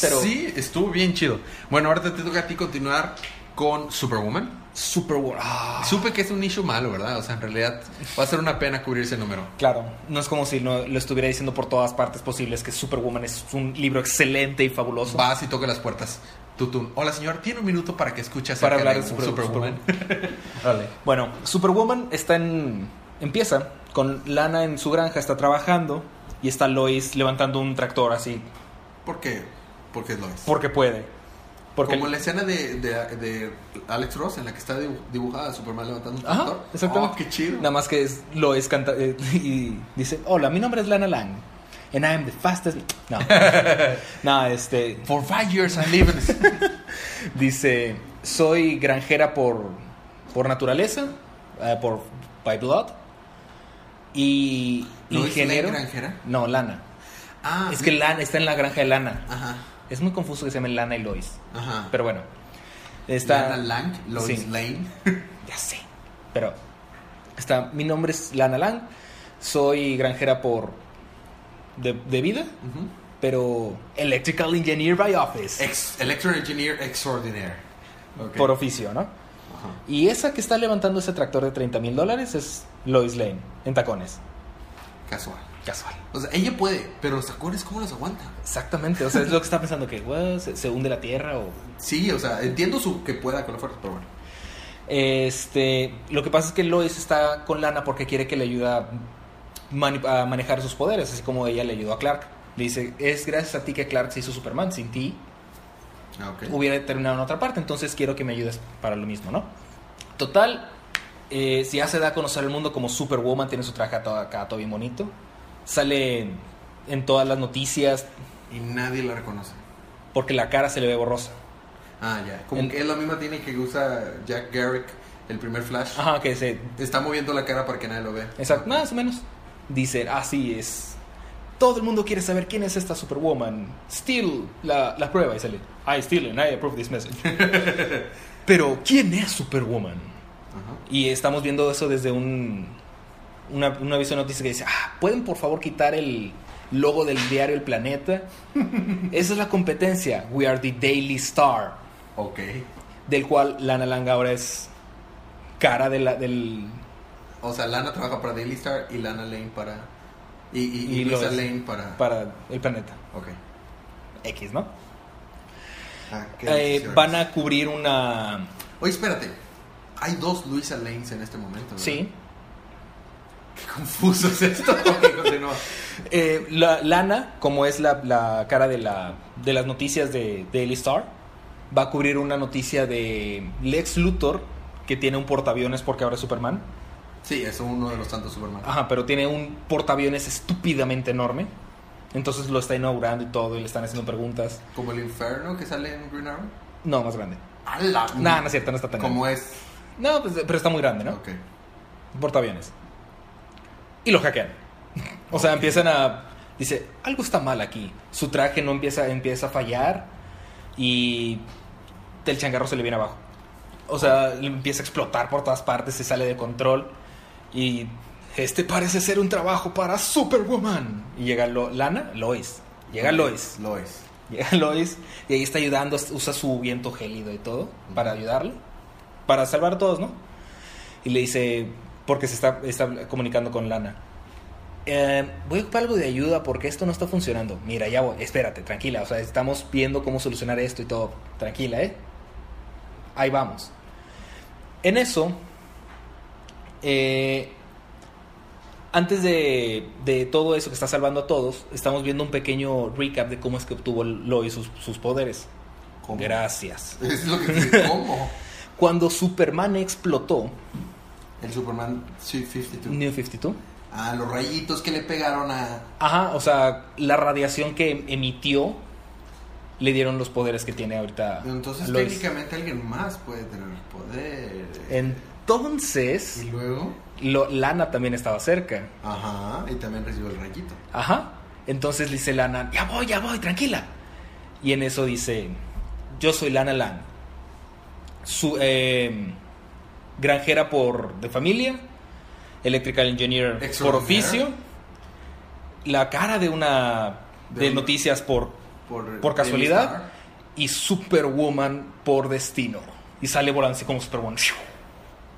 Pero Sí, estuvo bien chido. Bueno, ahora te toca a ti continuar con Superwoman. Super War. Ah, Supe que es un issue malo, ¿verdad? O sea, en realidad va a ser una pena cubrir ese número. Claro, no es como si no, lo estuviera diciendo por todas partes posibles que Superwoman es un libro excelente y fabuloso. Vas y toca las puertas. Tutun. Hola, señor. ¿Tiene un minuto para que escuche acerca Para hablar de Super- Superwoman? (laughs) Bueno, Superwoman está en. Empieza con Lana en su granja, está trabajando y está Lois levantando un tractor así, ¿Por qué? Porque es. porque puede. Porque Como la escena de, de- de Alex Ross en la que está dibu- dibujada Superman levantando un Ajá, tractor. exactamente. Oh, qué chido. Nada más que es, Lois canta eh, (laughs) y dice: Hola, mi nombre es Lana Lang. And I am the fastest. No. (laughs) no, este. For five years I live (laughs) Dice: Soy granjera por, por naturaleza, eh, por by blood. Y ¿Lois ingeniero. Granjera? No, Lana. Ah, Es que Lana está en la granja de Lana. Ajá, Es muy confuso que se llamen Lana y Lois. ajá. Pero bueno. Está. Lana Lang, Lois Sí. Lane. (laughs) Ya sé. Pero. Está. Mi nombre es Lana Lang. Soy granjera por. De, de vida. Pero. Electrical Engineer by Office. Ex Electro Engineer Extraordinaire. Por oficio, ¿no? Ajá. Y esa que está levantando ese tractor de 30 mil dólares es Lois Lane. En tacones. Casual. Casual. O sea, ella puede, pero los tacones, ¿cómo los aguanta? Exactamente. O sea, es lo que está pensando que. "What, se, se hunde la tierra o. Sí, o sea, entiendo su que pueda con la fuerza, pero bueno. Este, lo que pasa es que Lois está con Lana porque quiere que le ayude a, mani- a manejar sus poderes, así como ella le ayudó a Clark. Le dice, es gracias a ti que Clark se hizo Superman, sin ti Ah, hubiera terminado en otra parte, entonces quiero que me ayudes para lo mismo, ¿no? Total, eh, si ya se da a conocer el mundo como Superwoman, tiene su traje todo acá, todo bien bonito, sale en, en todas las noticias Y nadie la reconoce. porque la cara se le ve borrosa. Ah, ya. Como En- que es la misma tiene que usa Jack Garrick, el primer Flash. Ajá, que se Está moviendo la cara para que nadie lo vea. Exacto, más o menos. Dice, así es. Todo el mundo quiere saber quién es esta Superwoman. Steal la, la prueba y sale. I steal and I approve this message. (laughs) Pero, ¿quién es Superwoman? Ajá. Y estamos viendo eso desde un, una, un aviso de noticias que dice, ah, ¿pueden por favor quitar el logo del diario El Planeta? (laughs) Esa es la competencia. We are the Daily Star. Ok. Del cual Lana Lang ahora es cara de la, del... O sea, Lana trabaja para Daily Star y Lana Lane para. Y, y, y Y Luisa. Lane para. para el planeta. Ok. X, ¿no? Ah, Eh, van a cubrir una... Oye, espérate. Hay dos Luisa Lanes en este momento. ¿verdad? Sí. Qué confuso es esto. (laughs) Eh, la, Lana, como es la, la cara de, la, de las noticias de Daily Star, va a cubrir una noticia de Lex Luthor, que tiene un portaaviones porque ahora es Superman. Sí, es uno de los tantos Superman. Ajá, pero tiene un portaaviones estúpidamente enorme. Entonces lo está inaugurando y todo, y le están haciendo preguntas. Como el infierno que sale en Green Arrow. No, más grande. ¡Hala! No, no es cierto, no está tan Como grande. es. No, pues, pero está muy grande, ¿no? Ok. portaaviones. Y lo hackean. (laughs) O sea, empiezan a... Dice, algo está mal aquí. Su traje no empieza, empieza a fallar y el changarro se le viene abajo. O sea, le empieza a explotar por todas partes, se sale de control y este parece ser un trabajo para Superwoman. Y llega Lo- Lana, Lois. Llega Lois. Lois. Llega (laughs) Lois y ahí está ayudando, usa su viento gélido y todo para ayudarle, para salvar a todos, ¿no? Y le dice, porque se está, está comunicando con Lana, "Eh, voy a ocupar algo de ayuda porque esto no está funcionando. Mira, ya voy, espérate, tranquila, o sea, estamos viendo cómo solucionar esto y todo. Tranquila, ¿eh? Ahí vamos. En eso, eh, antes de, de todo eso que está salvando a todos, estamos viendo un pequeño recap de cómo es que obtuvo Lois sus, sus poderes. ¿Cómo? Gracias. (laughs) Es lo que te ¿Cómo? Cuando Superman explotó, El Superman 52. New 52, Ah, los rayitos que le pegaron a. ajá, o sea, la radiación que emitió le dieron los poderes que tiene ahorita. Entonces, Lois. técnicamente alguien más puede tener poder. Entonces, Y luego. lo- Lana también estaba cerca. Ajá. Y también recibió el rayito. Ajá. Entonces dice Lana, ya voy, ya voy, tranquila. Y en eso dice, yo soy Lana Lan. Su, eh, granjera por de familia, electrical engineer por oficio, la cara de una de, noticias por Por, casualidad y Superwoman por destino. Y sale volando así como Superwoman.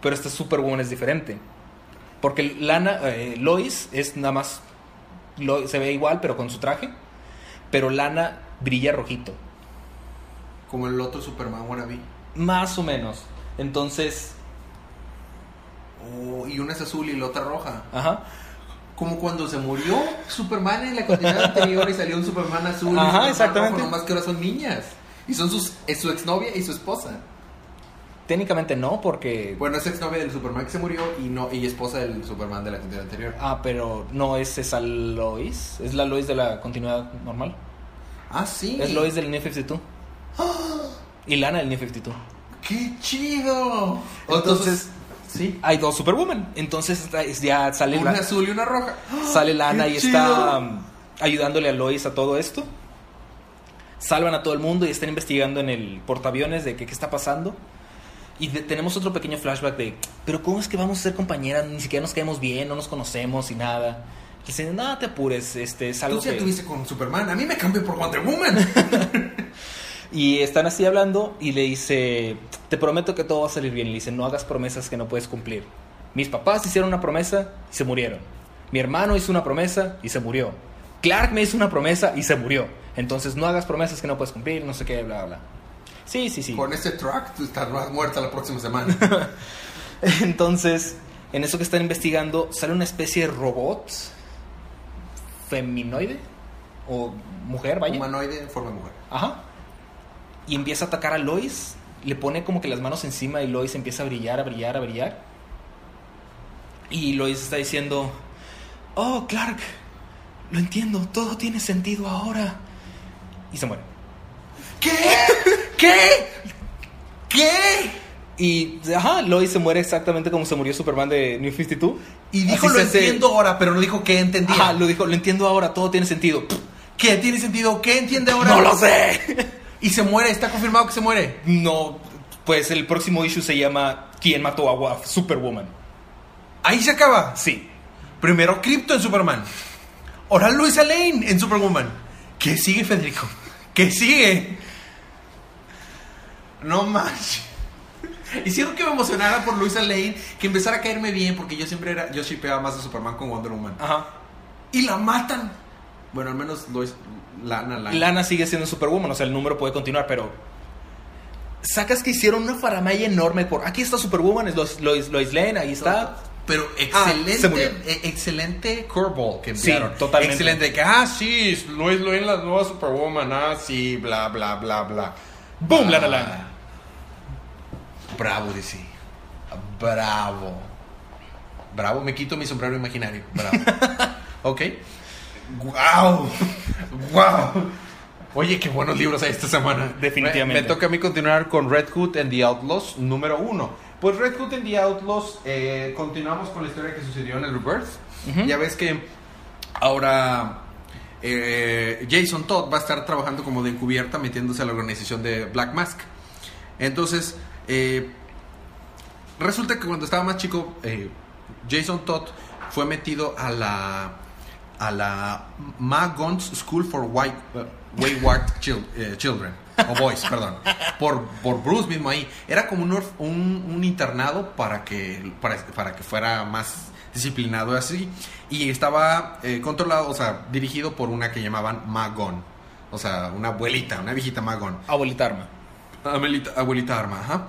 Pero esta Superwoman es diferente. Porque Lana, eh, Lois es nada más. Lo- se ve igual, pero con su traje. Pero Lana brilla rojito. Como el otro Superman wannabe. Más o menos. Entonces. Oh, y una es azul y la otra roja. Ajá. Como cuando se murió Superman en la continuidad anterior y salió un Superman azul. y Ajá, Superman exactamente. rojo, nomás que ahora son niñas. Y son sus, es su exnovia y su esposa. Técnicamente no, porque. Bueno, es exnovia del Superman que se murió y no y esposa del Superman de la continuidad anterior. Ah, pero no es esa Lois. Es la Lois de la continuidad normal. Ah, sí. Es Lois del New 52. Y Lana del New 52. ¡Qué chido! Entonces, sí. hay dos Superwoman. Entonces ya sale, Una la- azul y una roja. sale Lana ¡Qué y chido! está um, ayudándole a Lois a todo esto. Salvan a todo el mundo y están investigando en el portaaviones de que qué está pasando. Y de- tenemos otro pequeño flashback de, pero ¿cómo es que vamos a ser compañeras? Ni siquiera nos caemos bien, no nos conocemos y nada. Dicen, no te apures, este es algo Tú ya que... tuviste con Superman. A mí me cambió por Wonder Woman. (laughs) Y están así hablando y le dice, te prometo que todo va a salir bien. Y le dice, no hagas promesas que no puedes cumplir. Mis papás hicieron una promesa y se murieron. Mi hermano hizo una promesa y se murió. Clark me hizo una promesa y se murió. Entonces no hagas promesas que no puedes cumplir, no sé qué, bla, bla. Sí, sí, sí. con este track tú estarás muerta la próxima semana. (laughs) Entonces, en eso que están investigando, sale una especie de robot feminoide o mujer, vaya. Humanoide en forma de mujer. Ajá. Y empieza a atacar a Lois. Le pone como que las manos encima y Lois empieza a brillar, a brillar, a brillar. Y Lois está diciendo, oh, Clark, lo entiendo, todo tiene sentido ahora. Y se muere. ¿Qué? (laughs) ¿Qué? ¿Qué? Y, ajá, Lois se muere exactamente como se murió Superman de New 52. Y dijo Así lo hace- entiendo ahora, pero no dijo que entendía. Ajá, lo dijo, lo entiendo ahora, todo tiene sentido. ¿Qué tiene sentido? ¿Qué entiende ahora? No lo sé. Y se muere, está confirmado que se muere. No, pues el próximo issue se llama ¿Quién mató a Wa- Superwoman? Ahí se acaba. Sí. Primero Crypto en Superman. Ahora Luisa Lane en Superwoman. ¿Qué sigue, Federico? ¿Qué sigue? No manches. Hicieron que me emocionara por Luisa Lane, que empezara a caerme bien, porque yo siempre era, yo shipeaba más a Superman con Wonder Woman. Ajá. Y la matan. Bueno, al menos Lois, Lana Lane. Lana sigue siendo Superwoman, o sea, el número puede continuar, pero. Sacas que hicieron una faramaya enorme por. Aquí está Superwoman, es Lois, Lois, Lois Lane, ahí está. Pero Ah, excelente, eh, excelente curveball que Sí, enviaron. totalmente. Excelente. Que, ah, sí, Lois Lane, la nueva Superwoman. Ah, sí, bla, bla, bla, bla. ¡Boom, Ah, Lana Lana! Bravo, DC. Bravo. Bravo, me quito mi sombrero imaginario. Bravo. (laughs) ok. ¡Wow! ¡Wow! Oye, qué buenos libros hay esta semana. Definitivamente. Me, me toca a mí continuar con Red Hood and the Outlaws número uno. Pues Red Hood and the Outlaws, eh, continuamos con la historia que sucedió en el Rebirth. Ujú. Ya ves que ahora eh, Jason Todd va a estar trabajando como de encubierta metiéndose a la organización de Black Mask. Entonces, eh, resulta que cuando estaba más chico, Jason Todd fue metido a la a la Magons School for White, eh, Wayward Chil- eh, Children, o Boys, perdón, por, por Bruce mismo ahí. Era como un, un, un internado para que, para, para que fuera más disciplinado así. Y estaba eh, controlado, o sea, dirigido por una que llamaban Magon. O sea, una abuelita, una viejita Magon. Abuelita Arma. Abuelita, abuelita arma, ajá.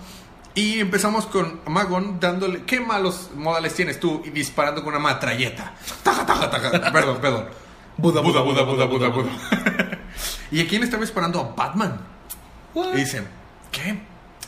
Y empezamos con Magon dándole. ¿Qué malos modales tienes tú? Y disparando con una matralleta. Taja, taja, taja. Perdón, perdón. Buda, Buda, Buda, Buda, Buda, Buda. (laughs) ¿Y a quién estaba disparando? A Batman. Y dicen, ¿qué?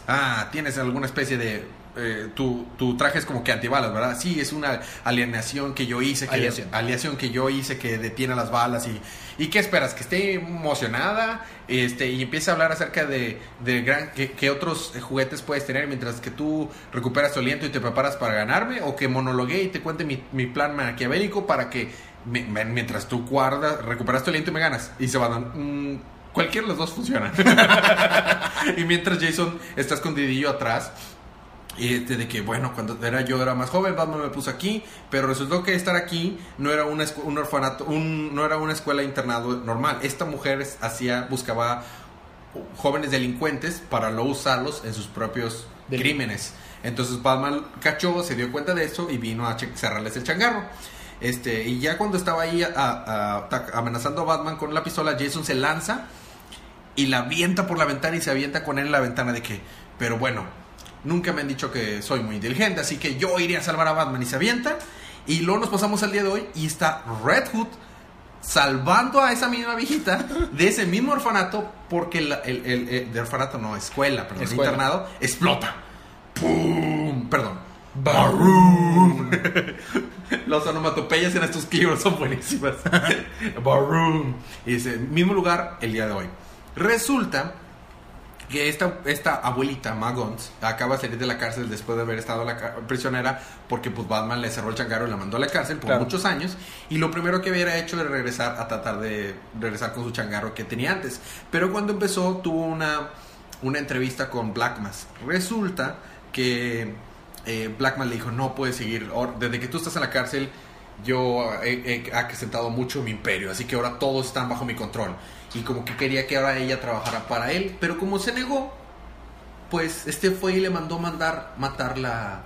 Ah, tienes alguna especie de... eh, tu, tu traje es como que antibalas, ¿verdad? Sí, es una alienación que yo hice. Que, aleación que yo hice que detiene las balas. ¿Y, ¿y qué esperas? ¿Que esté emocionada? Este, y empieza a hablar acerca de, de gran, qué, qué otros juguetes puedes tener mientras que tú recuperas tu aliento y te preparas para ganarme. O que monologuee y te cuente mi, mi plan maquiavélico para que me- me- mientras tú guardas, recuperas tu aliento y me ganas. Y se van a... mm, Cualquiera de los dos funciona. (laughs) y mientras Jason está escondidillo atrás, este, de que, bueno, cuando era yo era más joven, Batman me puso aquí, pero resultó que estar aquí no era una un orfanato, un- no era una escuela internado normal. Esta mujer hacía, buscaba jóvenes delincuentes para no usarlos en sus propios Del- crímenes. Entonces Batman cachó, se dio cuenta de eso y vino a cerrarles el changarro. Este, y ya cuando estaba ahí a- amenazando a Batman con la pistola, Jason se lanza y la avienta por la ventana y se avienta con él en la ventana de que, pero bueno, nunca me han dicho que soy muy inteligente, así que yo iré a salvar a Batman y se avienta. Y luego nos pasamos al día de hoy y está Red Hood salvando a esa misma viejita de ese mismo orfanato porque el, el- el- de orfanato no, escuela, perdón, Escuela. internado, explota. ¡Pum! Perdón. Barum. (laughs) Los onomatopeyas en estos libros son buenísimas. (laughs) Barum. Y dice, mismo lugar el día de hoy. Resulta que esta, esta abuelita, Magons, acaba de salir de la cárcel después de haber estado la prisionera porque pues Batman le cerró el changarro y la mandó a la cárcel por Claro. muchos años y lo primero que hubiera hecho era regresar a tratar de regresar con su changarro que tenía antes. Pero cuando empezó tuvo una, una entrevista con Black Mask. Resulta que eh, Blackman le dijo, no puedes seguir, desde que tú estás en la cárcel yo he, he acrecentado mucho mi imperio, así que ahora todos están bajo mi control. Y como que quería que ahora ella trabajara para él, pero como se negó, pues este fue y le mandó mandar matar la,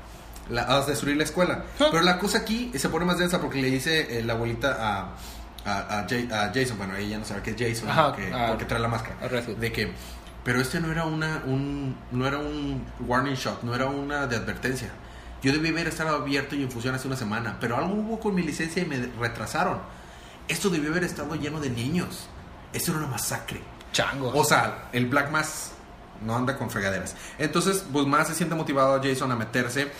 la a destruir la escuela. Huh. Pero la cosa aquí se pone más densa porque le dice eh, la abuelita a, a, a Jay- a Jason, bueno, ella no sabe que es Jason, Ajá, porque, trae la máscara, de que, pero este no era una, un, no era un warning shot, no era una de advertencia. Yo debí haber estado abierto y en función hace una semana, pero algo hubo con mi licencia y me retrasaron. Esto debió haber estado lleno de niños. Esto era una masacre. Chango. O sea, el Black Mass no anda con fregaderas. Entonces, pues más se siente motivado a Jason a meterse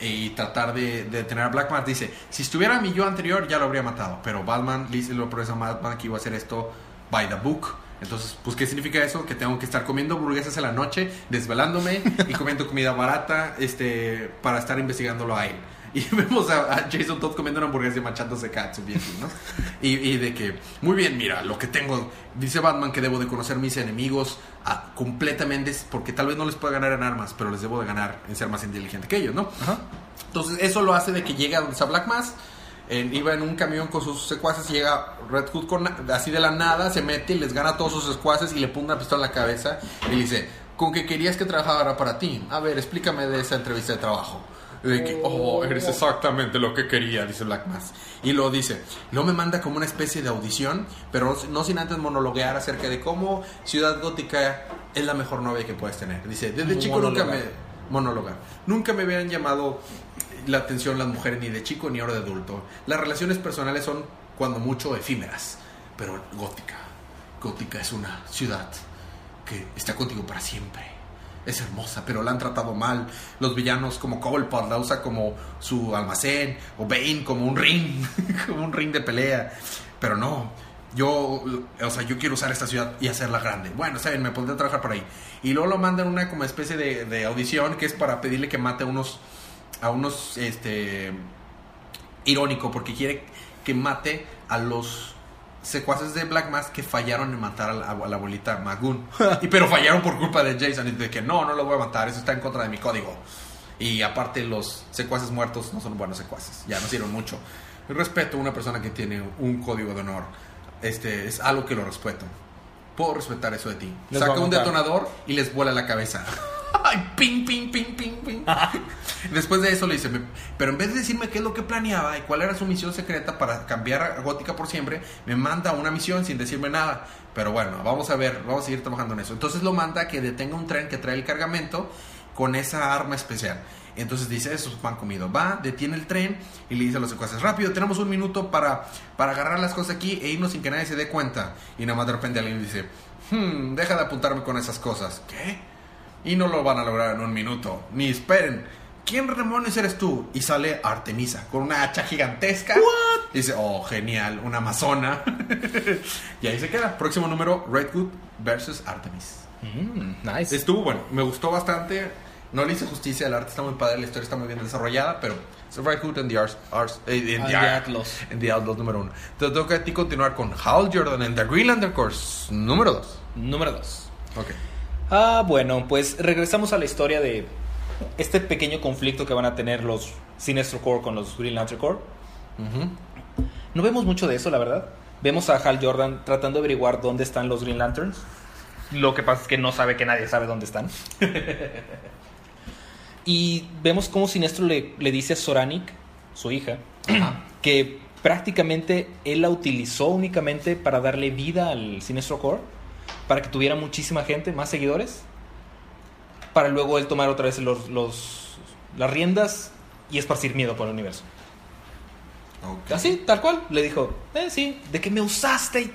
y tratar de, de tener a Black Mass. Dice, si estuviera mi yo anterior ya lo habría matado. Pero Batman le dice lo promesa a Batman que iba a hacer esto by the book. Entonces, pues, ¿qué significa eso? Que tengo que estar comiendo hamburguesas en la noche, desvelándome y comiendo comida barata este, para estar investigándolo a él. (laughs) Y vemos a, a Jason Todd comiendo una hamburguesa y machándose katsu bien, ¿no? Y, y de que, muy bien, mira, lo que tengo, dice Batman que debo de conocer mis enemigos ah, completamente, porque tal vez no les pueda ganar en armas, pero les debo de ganar en ser más inteligente que ellos, ¿no? Ajá. Entonces eso lo hace de que llega a donde está Black Mass, en- iba en un camión con sus secuaces y llega Red Hood con, así de la nada, se mete y les gana a todos sus secuaces y le pone una pistola en la cabeza y le dice, con que querías que trabajara para ti. A ver, explícame de esa entrevista de trabajo. De que, oh, eres exactamente lo que quería, dice Black Mass. Y lo dice, no me manda como una especie de audición, pero no sin antes monologuear acerca de cómo Ciudad Gótica es la mejor novia que puedes tener. Dice, desde chico nunca me... Monóloga. Nunca me habían llamado la atención las mujeres ni de chico ni ahora de adulto. Las relaciones personales son cuando mucho efímeras, pero gótica. Gótica es una ciudad que está contigo para siempre. Es hermosa, pero la han tratado mal. Los villanos como Cobblepot la usa como su almacén, o Bane como un ring, (laughs) como un ring de pelea. Pero no, yo, o sea, yo quiero usar esta ciudad y hacerla grande. Bueno, saben, me pondré a trabajar por ahí. Y luego lo mandan una como especie de, de audición que es para pedirle que mate a unos, a unos, este, irónico, porque quiere que mate a los secuaces de Black Mask que fallaron en matar a la, a la abuelita Magoon. (laughs) y pero fallaron por culpa de Jason y de que no, no lo voy a matar, eso está en contra de mi código. Y aparte los secuaces muertos no son buenos secuaces, ya no sirven mucho. Respeto a una persona que tiene un código de honor. Este es algo que lo respeto. Puedo respetar eso de ti. Les Saca un detonador y les vuela la cabeza. (laughs) Ay, ping, ping, ping, ping, ping. (laughs) Después de eso le dice, "Me- pero en vez de decirme qué es lo que planeaba y cuál era su misión secreta para cambiar a Gótica por siempre, me manda una misión sin decirme nada. Pero bueno, vamos a ver, vamos a seguir trabajando en eso. Entonces lo manda que detenga un tren que trae el cargamento con esa arma especial. Entonces dice, eso es pan comido. Va, detiene el tren y le dice a los secuaces, rápido, tenemos un minuto para, para agarrar las cosas aquí e irnos sin que nadie se dé cuenta. Y nada más de repente alguien dice, hmm, deja de apuntarme con esas cosas. ¿Qué? Y no lo van a lograr en un minuto. Ni esperen. ¿Quién demonios eres tú? Y sale Artemisa con una hacha gigantesca. Dice, oh, genial, una amazona. (laughs) y ahí se queda. Próximo número, Redwood versus Artemis. Mm, nice. Estuvo bueno, me gustó bastante. No le hice justicia, el arte está muy padre, la historia está muy bien desarrollada, pero es Redwood and the Ars, Ars- eh, And the Outlaws. en The Outlaws número uno. Te toca a ti continuar con Hal Jordan en The Greenlander Course número dos. Número 2. Ok. Ah, bueno, pues regresamos a la historia de este pequeño conflicto que van a tener los Sinestro Corps con los Green Lantern Corps. No vemos mucho de eso, la verdad. Vemos a Hal Jordan tratando de averiguar dónde están los Green Lanterns. Lo que pasa es que no sabe que nadie sabe dónde están. (laughs) y vemos cómo Sinestro le, le dice a Soranik, su hija, Ajá. (clears throat) que prácticamente él la utilizó únicamente para darle vida al Sinestro Corps, para que tuviera muchísima gente, más seguidores, para luego él tomar otra vez los, los- las riendas y esparcir miedo por el universo. Ok. Así, tal cual. Le dijo, eh, sí, de que me usaste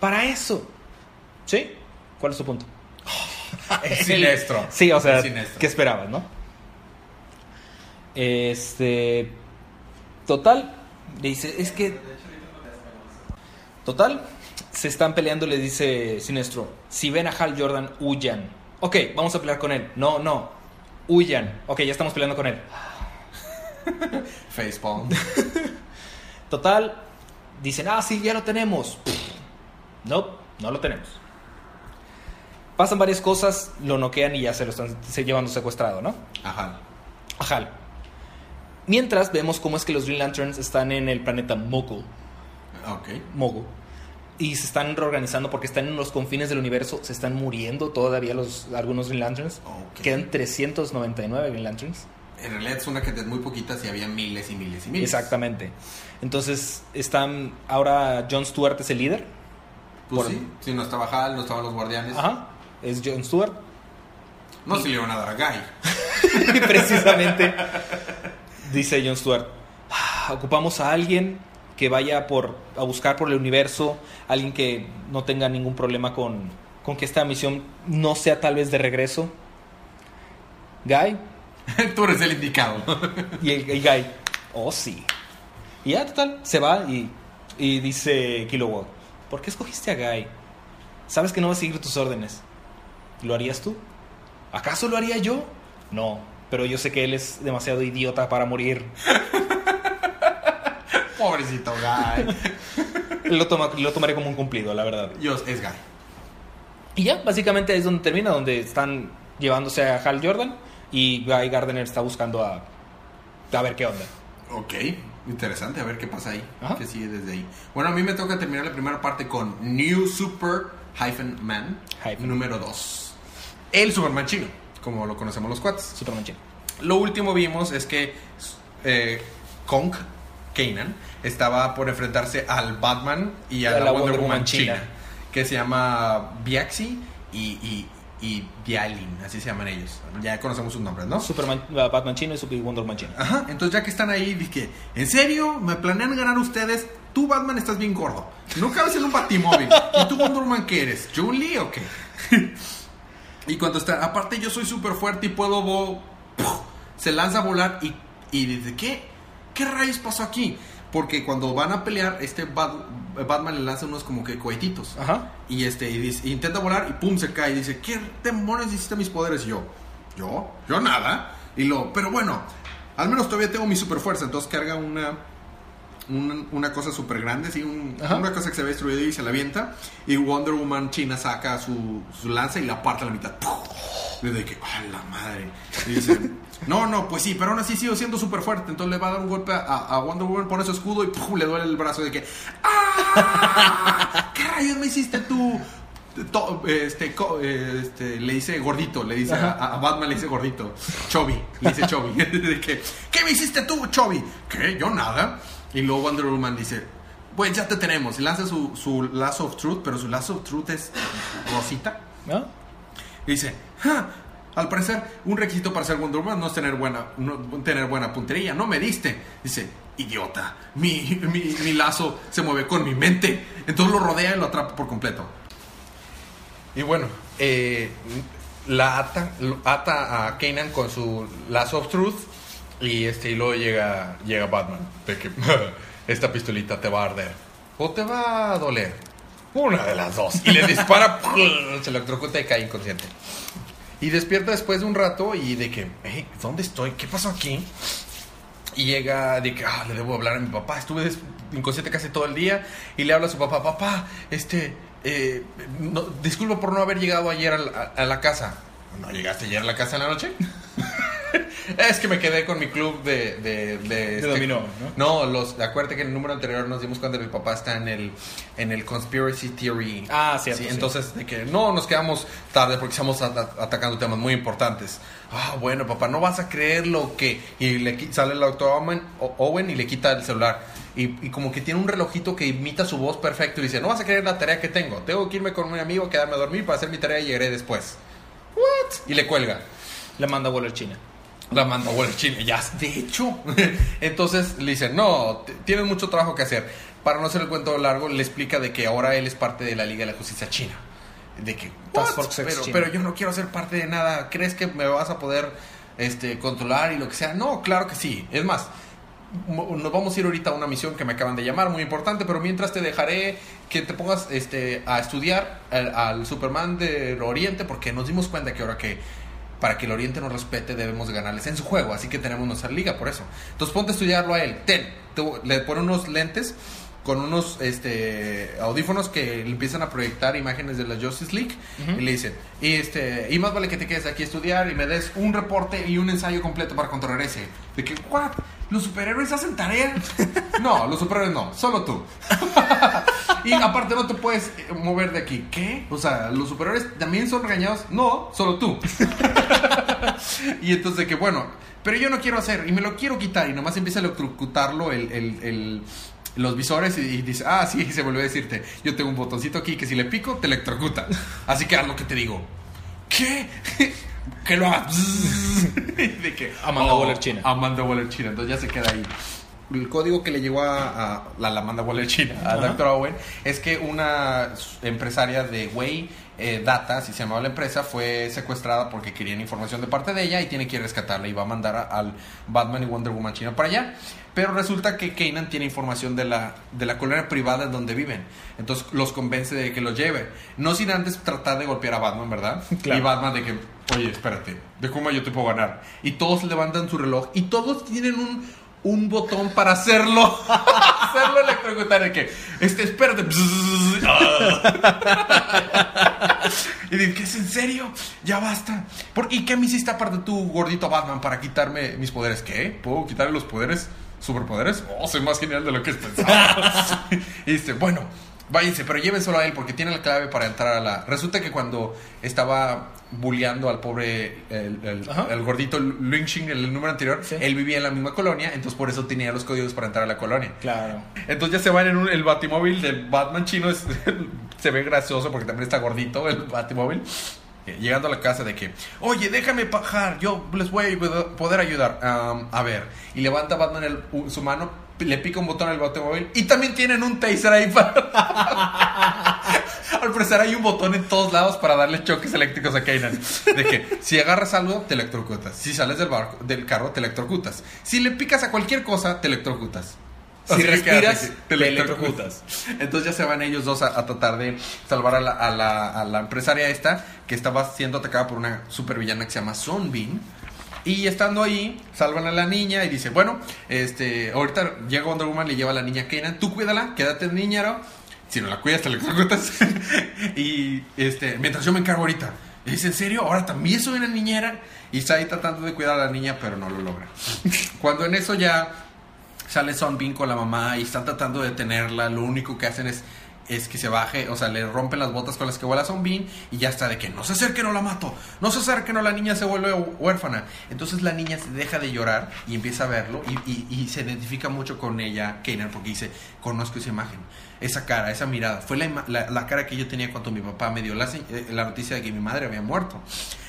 para eso. ¿Sí? ¿Cuál es tu punto? (laughs) Es siniestro. (laughs) Sí, o sea. ¿qué esperabas, no? Este. Total, le dice, es que. Total, se están peleando, le dice Sinestro. Si ven a Hal Jordan, huyan. Ok, vamos a pelear con él. No, no. Huyan. Ok, ya estamos peleando con él. Facepalm. (laughs) Total, dicen, ah, sí, ya lo tenemos. No, no lo tenemos. Pasan varias cosas, lo noquean y ya se lo están se llevando secuestrado, ¿no? Ajá. A Hal. Mientras vemos cómo es que los Green Lanterns están en el planeta Mogul. Ok. Mogul. Y se están reorganizando porque están en los confines del universo. Se están muriendo todavía los, algunos Green Lanterns. Ok. Quedan 399 Green Lanterns. En realidad es una cantidad muy poquita y había miles y miles y miles. Exactamente. Entonces están. Ahora John Stewart es el líder. Pues Por- sí, si no estaba Hal, no estaban los guardianes. Ajá. Es John Stewart. No se le iban a dar a Guy. (laughs) Precisamente dice John Stewart, "Ah, ocupamos a alguien que vaya por, a buscar por el universo, alguien que no tenga ningún problema con, con que esta misión no sea tal vez de regreso. Guy, (laughs) Tú eres el indicado. y el, el Guy, oh sí. Y ya, total, se va y, y dice Kilowatt, ¿por qué escogiste a Guy? Sabes que no va a seguir tus órdenes. ¿Lo harías tú? ¿Acaso lo haría yo? No, pero yo sé que él es demasiado idiota para morir. (laughs) Pobrecito Guy. (laughs) Lo, toma, lo tomaré como un cumplido, la verdad. Yo, es Guy. Y ya, básicamente es donde termina, donde están llevándose a Hal Jordan y Guy Gardner está buscando a, a ver qué onda. Ok, interesante, a ver qué pasa ahí. Ajá. ¿Qué sigue desde ahí? Bueno, a mí me toca terminar la primera parte con New Super Hyphen Man, Hyphen. número 2. el Superman chino, como lo conocemos los cuates. Superman chino. Lo último vimos es que eh, Kong, Kanan, estaba por enfrentarse al Batman y a, la, Wonder, Woman, china, que se llama Biaxi y, y, y Bialin, así se llaman ellos. Ya conocemos sus nombres, ¿no? Superman, Batman chino y Super Wonder Woman chino. Ajá, entonces ya que están ahí, dije, ¿en serio? ¿Me planean ganar ustedes? Tú, Batman, estás bien gordo. No cabes en un batimóvil. ¿Y tú, Wonder Woman, qué eres? ¿Julie o qué? y cuando está, aparte yo soy súper fuerte y puedo, se lanza a volar y, y dice, ¿qué? ¿Qué rayos pasó aquí? Porque cuando van a pelear, este Bat- Batman le lanza unos como que cohetitos. Ajá. Y este, y dice- intenta volar y pum, se cae. Y dice, ¿qué demonios hiciste mis poderes? Y yo, ¿yo? Yo nada. Y lo, pero bueno, al menos todavía tengo mi super fuerza. Entonces carga una, una, una cosa súper grande, ¿sí? Un- una cosa que se ve destruida y se la avienta. Y Wonder Woman China saca su, su lanza y la parte a la mitad. Desde que, ¡a la madre! Y dice, no, no, pues sí, pero aún así sigo siendo súper fuerte. Entonces le va a dar un golpe a, a Wonder Woman, pone su escudo y ¡pum! le duele el brazo de que, ¡ah! ¿Qué rayos me hiciste tú? To- este, co- este, le dice gordito, le dice a, a Batman, le dice gordito, Chovy, le dice (laughs) que, ¿qué me hiciste tú, Chovy? ¿Qué? Yo nada. Y luego Wonder Woman dice, pues ya te tenemos. Y lanza su, su Lasso of Truth, pero su Lasso of Truth es rosita. ¿No? Y dice, "Ja, al parecer un requisito para ser Wonder Woman no es tener buena, no, tener buena puntería. No me diste. Dice, idiota, mi, mi, mi lazo se mueve con mi mente. Entonces lo rodea y lo atrapa por completo. Y bueno, eh, la ata, ata a Kanan con su Lasso of Truth y, este, y luego llega, llega Batman. De que (laughs) esta pistolita te va a arder o te va a doler. Una de las dos. Y le dispara, (laughs) se electrocuta y cae inconsciente. Y despierta después de un rato y de que, "Ey, ¿dónde estoy? ¿Qué pasó aquí? Y llega de que, ah, le debo hablar a mi papá. Estuve inconsciente casi todo el día. Y le habla a su papá, papá, este, eh, no- disculpa por no haber llegado ayer a la, a la casa. ¿No llegaste ayer a la casa en la noche? Es que me quedé con mi club de... De, de, este- dominó, ¿no? los, acuérdate que en el número anterior nos dimos cuenta que mi papá está en el, en el Conspiracy Theory. Ah, cierto, sí. Entonces, de que no, nos quedamos tarde porque estamos ata- atacando temas muy importantes. Ah, bueno, papá, no vas a creer lo que... Y le sale el doctor Owen, y le quita el celular. Y, y como que tiene un relojito que imita su voz perfecto y dice, no vas a creer la tarea que tengo. Tengo que irme con mi amigo, quedarme a dormir para hacer mi tarea y llegaré después. ¿What? Y le cuelga. Le manda a volar China. La manda a China, ya, de hecho. (laughs) Entonces le dice, no, tienes mucho trabajo que hacer. Para no hacer el cuento largo, le explica de que ahora él es parte de la Liga de la Justicia China. De que, Task "What? Force pero, China". pero yo no quiero ser parte de nada. ¿Crees que me vas a poder este, controlar y lo que sea? No, claro que sí. Es más, nos vamos a ir ahorita a una misión que me acaban de llamar, muy importante, pero mientras te dejaré que te pongas este, a estudiar al, al Superman del Oriente, porque nos dimos cuenta que ahora que para que el Oriente nos respete debemos de ganarles en su juego, así que tenemos nuestra liga por eso. Entonces ponte a estudiarlo a él, ten, te- le pone unos lentes con unos este audífonos que le empiezan a proyectar imágenes de la Justice League y le dicen, y este, y más vale que te quedes aquí a estudiar y me des un reporte y un ensayo completo para cuando regrese. De que, ¿what? ¿Los superhéroes hacen tarea? No, los superhéroes no, solo tú. (laughs) y aparte no te puedes eh, mover de aquí. ¿Qué? O sea, ¿los superhéroes también son regañados? No, solo tú. (laughs) y entonces que bueno, pero yo no quiero hacer y me lo quiero quitar y nomás empieza a electrocutarlo el, el- el- los visores y, y dice, ah, sí, (laughs) se volvió a decirte, yo tengo un botoncito aquí que si le pico te electrocuta. Así que haz lo que te digo. ¿Qué? Que lo (laughs) de que, Amanda Waller China. Amanda Waller China. Entonces ya se queda ahí. El código que le llegó a, a la, la Amanda Waller China, a Ajá. Dr. Owen, es que una empresaria de Way eh, Data, así se llamaba la empresa, fue secuestrada porque querían información de parte de ella y tiene que rescatarla y va a mandar a- al Batman y Wonder Woman China para allá. Pero resulta que Kanan tiene información de la, de la colonia privada en donde viven. Entonces los convence de que lo lleve. No sin antes tratar de golpear a Batman, ¿verdad? (laughs) Claro. Y Batman de que, oye, espérate, ¿de cómo yo te puedo ganar? Y todos levantan su reloj y todos tienen un, un botón para hacerlo. (laughs) hacerlo electrocutar. De que, este, espérate. Y dice, ¿qué es en serio? Ya basta. ¿Por, ¿Y qué me hiciste aparte tú, gordito Batman, para quitarme mis poderes? ¿Qué? ¿Puedo quitarle los poderes? ¿Superpoderes? Oh, soy más genial de lo que es pensado. y dice, bueno, váyanse, pero lleven solo a él porque tiene la clave para entrar a la... Resulta que cuando estaba bulleando al pobre, el, el- el gordito Lynching, el número anterior, Sí. él vivía en la misma colonia, entonces por eso tenía los códigos para entrar a la colonia. Claro. Entonces ya se van en un- el batimóvil del Batman chino. es- (laughs) se ve gracioso porque también está gordito el batimóvil. Eh, Llegando a la casa de que, oye, déjame bajar, yo les voy a poder ayudar. Am, a ver, y levanta Batman el- su mano, le pica un botón al batimóvil y también tienen un taser ahí (laughs) para... Al parecer hay un botón en todos lados para darle choques eléctricos a Kanan. De que si agarras algo, te electrocutas. Si sales del, barco, del carro, te electrocutas. Si le picas a cualquier cosa, te electrocutas. Si que respiras, te electrocutas. Entonces ya se van ellos dos a, a tratar de salvar a la, a, la, a la empresaria esta que estaba siendo atacada por una supervillana que se llama Sunbeam. Y estando ahí, salvan a la niña y dice, bueno, este, ahorita llega Wonder Woman, le lleva a la niña a Kenan, tú cuídala, quédate en niñero, si no la cuidas te electrocutas. (laughs) y este, mientras yo me encargo ahorita. Y dice, ¿en serio? Ahora también soy una niñera. Y está ahí tratando de cuidar a la niña, pero no lo logra. Cuando en eso ya sale Sunbeam con la mamá y están tratando de detenerla. Lo único que hacen es, es que se baje, o sea, le rompen las botas con las que vuela Sunbeam y ya está de que no se acerquen o la mato, no se acerquen o la niña se vuelve hu- huérfana. Entonces la niña se deja de llorar y empieza a verlo y, se identifica mucho con ella, Kanan, porque dice, conozco esa imagen, esa cara, esa mirada. Fue la, la- cara que yo tenía cuando mi papá me dio la, eh, la noticia de que mi madre había muerto.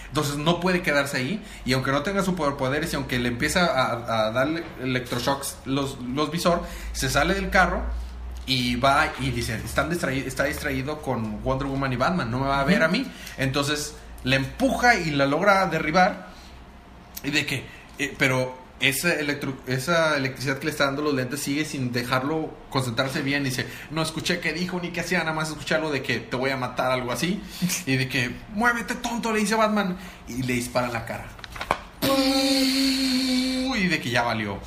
Entonces no puede quedarse ahí y aunque no tenga superpoderes y aunque le empieza a, a darle electroshocks los, los visor, se sale del carro y va y dice, están distraído, está distraído con Wonder Woman y Batman, no me va a ver a mí. Entonces le empuja y la logra derribar y de que, eh, pero esa, electro- esa electricidad que le está dando los lentes sigue sin dejarlo concentrarse bien. Dice, no escuché qué dijo ni qué hacía, nada más escuché algo de que te voy a matar, algo así. (laughs) Y de que, muévete tonto, le dice Batman. Y le dispara en la cara. Y de que ya valió.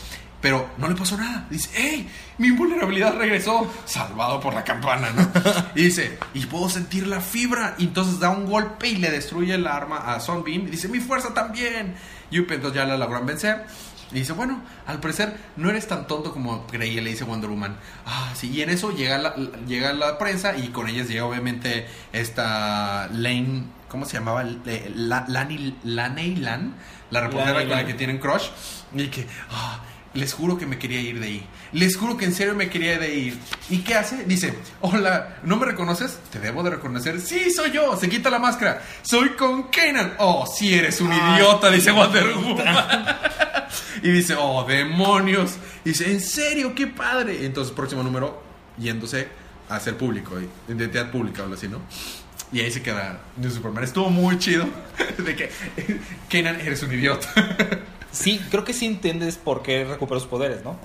Pero no le pasó nada. Dice, ¡hey! Mi invulnerabilidad regresó. Salvado por la campana, ¿no? Y dice, y puedo sentir la fibra. Y entonces da un golpe y le destruye el arma a Sunbeam. Y dice, mi fuerza también. Y entonces ya la logran vencer. Y dice, bueno, al parecer no eres tan tonto como creía, le dice Wonder Woman. Ah, sí, y en eso llega la, llega la prensa y con ellas llega obviamente esta Lane, ¿cómo se llamaba? Eh, La, Lani, Laney Lan, la reportera con la que tienen crush. Y que, ah, les juro que me quería ir de ahí. Les juro que en serio me quería de ir. ¿Y qué hace? Dice, hola, ¿no me reconoces? Te debo de reconocer. Sí, soy yo. Se quita la máscara. Soy con Kenan. Oh, sí eres un Ay, idiota, dice Wonder. Woman. Y dice, oh, demonios. Y dice, en serio, qué padre. Entonces, próximo número, yéndose a hacer público, identidad pública o algo así, ¿no? Y ahí se queda New Superman. Estuvo muy chido. (laughs) De que, Kenan, eres un idiota. (laughs) Sí, creo que sí entiendes por qué recuperó sus poderes, ¿no?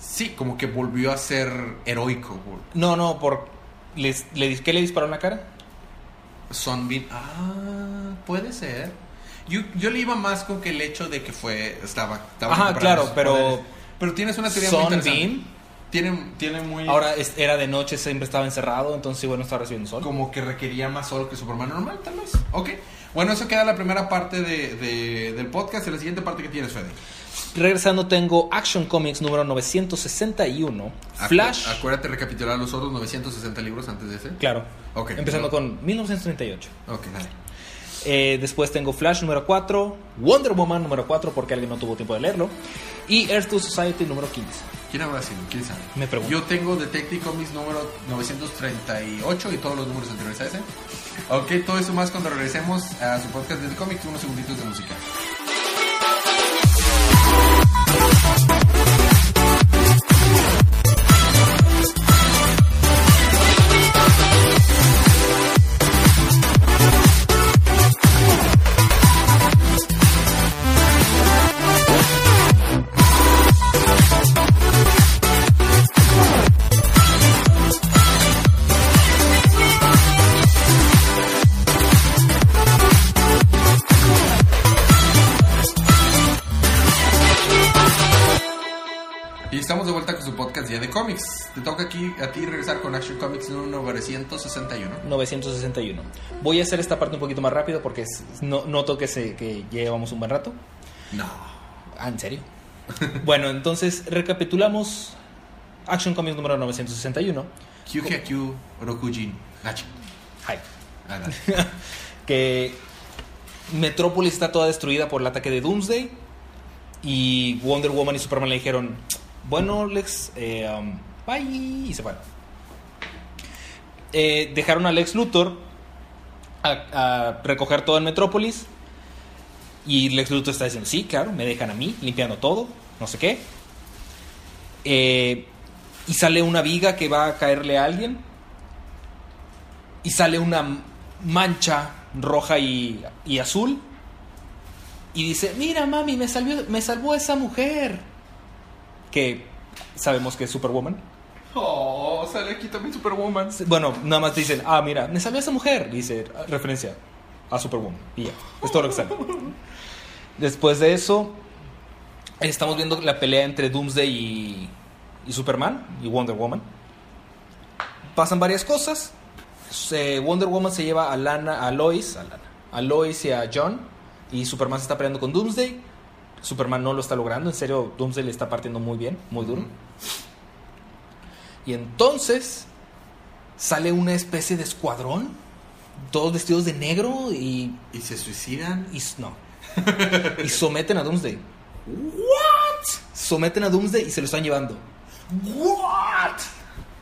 Sí, como que volvió a ser heroico. No, no, por... Les, le, ¿Qué le disparó en la cara? Sunbeam. Ah, puede ser. Yo, yo le iba más con que el hecho de que fue. Estaba. estaba Ajá, claro, pero- poderes. Pero tienes una teoría muy interesante. Sunbeam. Tiene, tiene muy. Ahora es- era de noche, siempre estaba encerrado, entonces igual no estaba recibiendo sol. Como que requería más sol que Superman normal, tal vez. Ok. Bueno, eso queda la primera parte de, de- del podcast. Y la siguiente parte que tienes, Fede. Regresando tengo Action Comics número 961, Acu- Flash. Acuérdate recapitular los otros 960 libros antes de ese. Claro. Ok. Empezando con 1938. Ok, dale. Eh, después tengo Flash número 4, Wonder Woman número 4 porque alguien no tuvo tiempo de leerlo y Earth to Society número 15. ¿Quién habrá sido? ¿Quién sabe? Me pregunto. Yo tengo Detective Comics número 938 y todos los números anteriores a ese. Ok, todo eso más cuando regresemos a su podcast de cómics, unos segunditos de música. 961. 961. Voy a hacer esta parte un poquito más rápido porque es- no, noto que, se, que ya llevamos un buen rato. No. Ah, ¿en serio? bueno, entonces recapitulamos Action Comics número 961. Kyukyaku Rokujin. Gachi. Hi. Ah, (laughs) que Metrópolis está toda destruida por el ataque de Doomsday y Wonder Woman y Superman le dijeron, bueno Lex, eh, um, bye, y se fueron. Eh, dejaron a Lex Luthor a, recoger todo en Metrópolis y Lex Luthor está diciendo, sí, claro, me dejan a mí limpiando todo, no sé qué. Eh, y sale una viga que va a caerle a alguien y sale una mancha roja y, y azul. Y dice, mira mami, me, salvió, me salvó esa mujer. Que sabemos que es Superwoman. Oh, sale aquí también Superwoman. Bueno, nada más dicen, ah, mira, me salvó esa mujer. Dice, referencia a Superwoman. Y ya, es todo lo que sale. (laughs) Después de eso, estamos viendo la pelea entre Doomsday y, y Superman y Wonder Woman. Pasan varias cosas. Wonder Woman se lleva a Lana, a Lois, a, Lana, a Lois y a John. Y Superman se está peleando con Doomsday. Superman no lo está logrando. En serio, Doomsday le está partiendo muy bien, muy duro. Y entonces sale una especie de escuadrón. Todos vestidos de negro y. ¿Y se suicidan? y no. (laughs) y someten a Doomsday. ¿What? Someten a Doomsday y se lo están llevando. ¿What?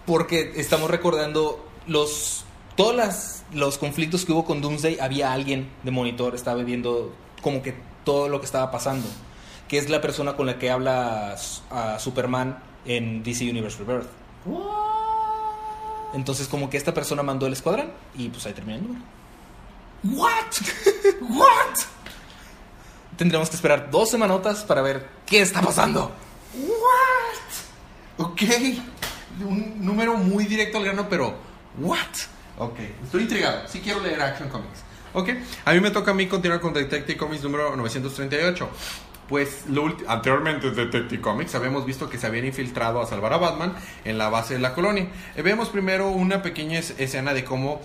Porque estamos recordando los todos las- los conflictos que hubo con Doomsday. Había alguien de monitor, estaba viendo como que todo lo que estaba pasando. Que es la persona con la que habla a, a Superman en DC Universe Rebirth. Entonces, como que esta persona mandó el escuadrón y pues ahí termina el número. What? (laughs) What? Tendremos que esperar dos semanotas para ver qué está pasando. What? Ok. Un número muy directo al grano, pero what? Ok. Estoy intrigado. Sí quiero leer Action Comics. Ok. A mí me toca a mí continuar con Detective Comics número 938. Pues lo anteriormente en Detective Comics habíamos visto que se habían infiltrado a salvar a Batman en la base de la colonia. Eh, vemos primero una pequeña es- escena de cómo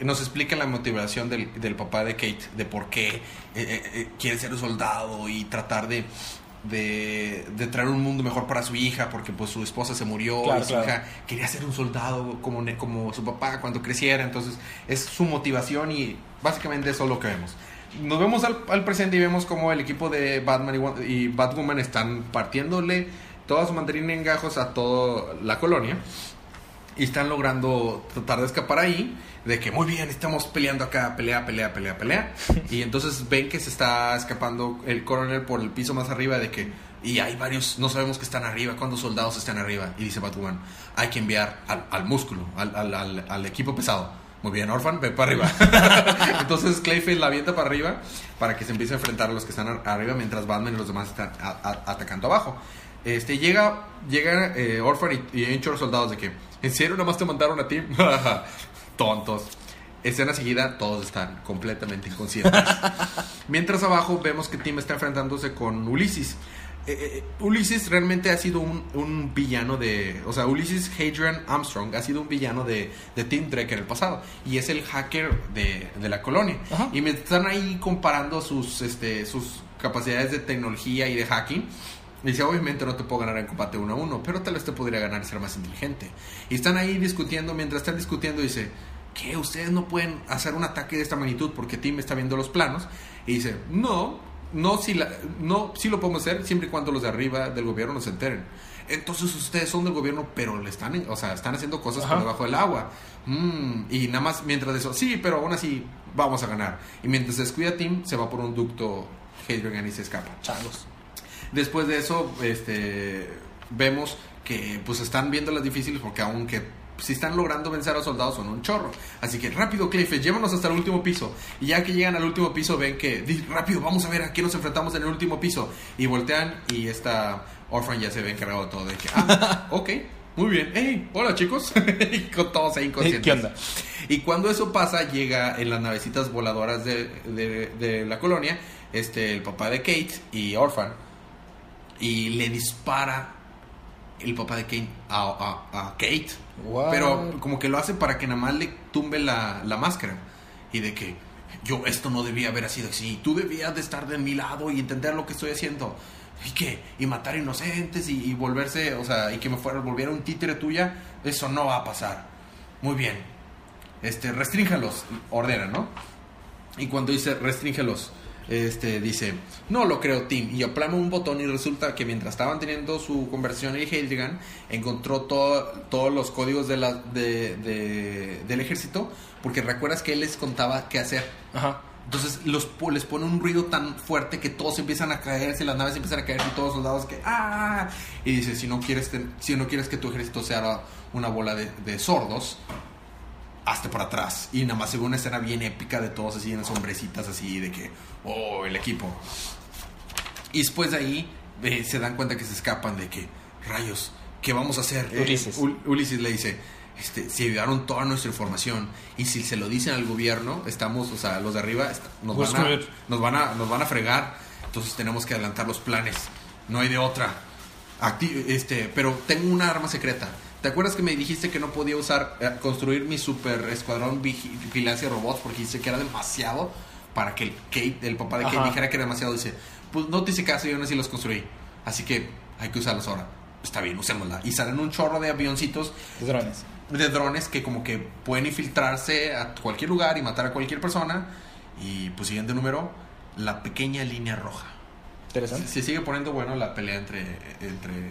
nos explican la motivación del, del papá de Kate, de por qué eh, eh, quiere ser un soldado y tratar de, de, de traer un mundo mejor para su hija, porque pues su esposa se murió Claro, y su claro. hija quería ser un soldado como, como su papá cuando creciera, entonces es su motivación y básicamente eso es lo que vemos. Nos vemos al, al presente y vemos como el equipo de Batman y, Batwoman están partiéndole toda su mandarina en gajos a toda la colonia y están logrando tratar de escapar ahí de que muy bien estamos peleando acá pelea pelea pelea pelea (laughs) y entonces ven que se está escapando el coronel por el piso más arriba de que y hay varios no sabemos que están arriba cuántos soldados están arriba. Y dice Batwoman hay que enviar al, al músculo al- al- al equipo pesado muy bien Orphan ve para arriba (laughs) entonces Clayface la avienta para arriba para que se empiece a enfrentar a los que están ar- arriba mientras Batman y los demás están atacando abajo este, llega, llega eh, Orphan y, y soldados de que, ¿en serio nada más te mandaron a ti? (laughs) Tontos. Escena seguida, todos están completamente inconscientes. (laughs) Mientras abajo vemos que Tim está enfrentándose con Ulises. Eh, eh, Ulises realmente ha sido un, un villano de... O sea, Ulises Hadrian Armstrong ha sido un villano de, de Tim Drake en el pasado. Y es el hacker de, de la colonia. Ajá. Y me están ahí comparando sus, este, sus capacidades de tecnología y de hacking. Dice, obviamente no te puedo ganar en combate uno a uno, pero tal vez te podría ganar y ser más inteligente. Y están ahí discutiendo, mientras están discutiendo dice, ¿qué? Ustedes no pueden hacer un ataque de esta magnitud porque Tim está viendo los planos. Y dice, no, no, si la, no, sí lo podemos hacer siempre y cuando los de arriba del gobierno nos enteren. Entonces ustedes son del gobierno, pero le están, o sea, están haciendo cosas por debajo del agua. Mm, y nada más mientras de eso, sí, pero aún así vamos a ganar. Y mientras se descuida Tim, se va por un ducto Hadrian y se escapa. Changos. Después de eso, este, vemos que pues están viendo las difíciles porque aunque si están logrando vencer a soldados son un chorro. Así que rápido, Clayface, llévanos hasta el último piso. Y ya que llegan al último piso, ven que, "Di, rápido, vamos a ver a quién nos enfrentamos en el último piso. Y voltean y esta Orphan ya se ve encargado de todo. De que, ah, (laughs) ok, muy bien. Hey, hola chicos. (laughs) Y con todos ahí inconscientes. ¿Qué onda? Y cuando eso pasa, llega en las navecitas voladoras de, de- de la colonia, este, el papá de Kate y Orphan, y le dispara el papá de Kate a, a- a Kate. What? Pero como que lo hace para que nada más le tumbe la, la máscara. Y de que yo esto no debía haber sido así. Tú debías de estar de mi lado y entender lo que estoy haciendo. ¿Y qué? Y matar inocentes y, y volverse, o sea, y que me fuera, volviera un títere tuya, eso no va a pasar. Muy bien. Este, restrínjalos, ordena, ¿no? Y cuando dice restríngelos, este, dice, no lo creo, Tim. Y aplama un botón y resulta que mientras estaban teniendo su conversión en Hildegard, encontró todo- todos los códigos de la, de- de- del ejército, porque recuerdas que él les contaba qué hacer. Ajá. Entonces los, les pone un ruido tan fuerte que todos empiezan a caerse, las naves empiezan a caerse y todos los soldados que ¡ah! Y dice, si no quieres, si no quieres que tu ejército sea una bola de, de sordos, hazte para atrás. Y nada más se ve una escena bien épica de todos así en sombrecitas así de que, oh, el equipo. Y después de ahí eh, se dan cuenta que se escapan de que, rayos, ¿qué vamos a hacer? Eh, Ulises. Ul- Ulises le dice, este, se llevaron toda nuestra información y si se lo dicen al gobierno, estamos, o sea, los de arriba nos, van a, nos, van a, nos van a fregar. Entonces tenemos que adelantar los planes. No hay de otra. Acti- este, pero tengo una arma secreta. ¿Te acuerdas que me dijiste que no podía usar, eh, construir mi super escuadrón vigi- vigilancia de robots porque dice que era demasiado para que el Kate, el papá de Kate Ajá. dijera que era demasiado? Dice, pues no te hice caso, yo aún así los construí. Así que hay que usarlos ahora. Está bien, usémosla. Y salen un chorro de avioncitos Drones. de drones que como que pueden infiltrarse a cualquier lugar y matar a cualquier persona. Y pues siguiente número, la pequeña línea roja. Interesante. Se sigue poniendo bueno la pelea entre, entre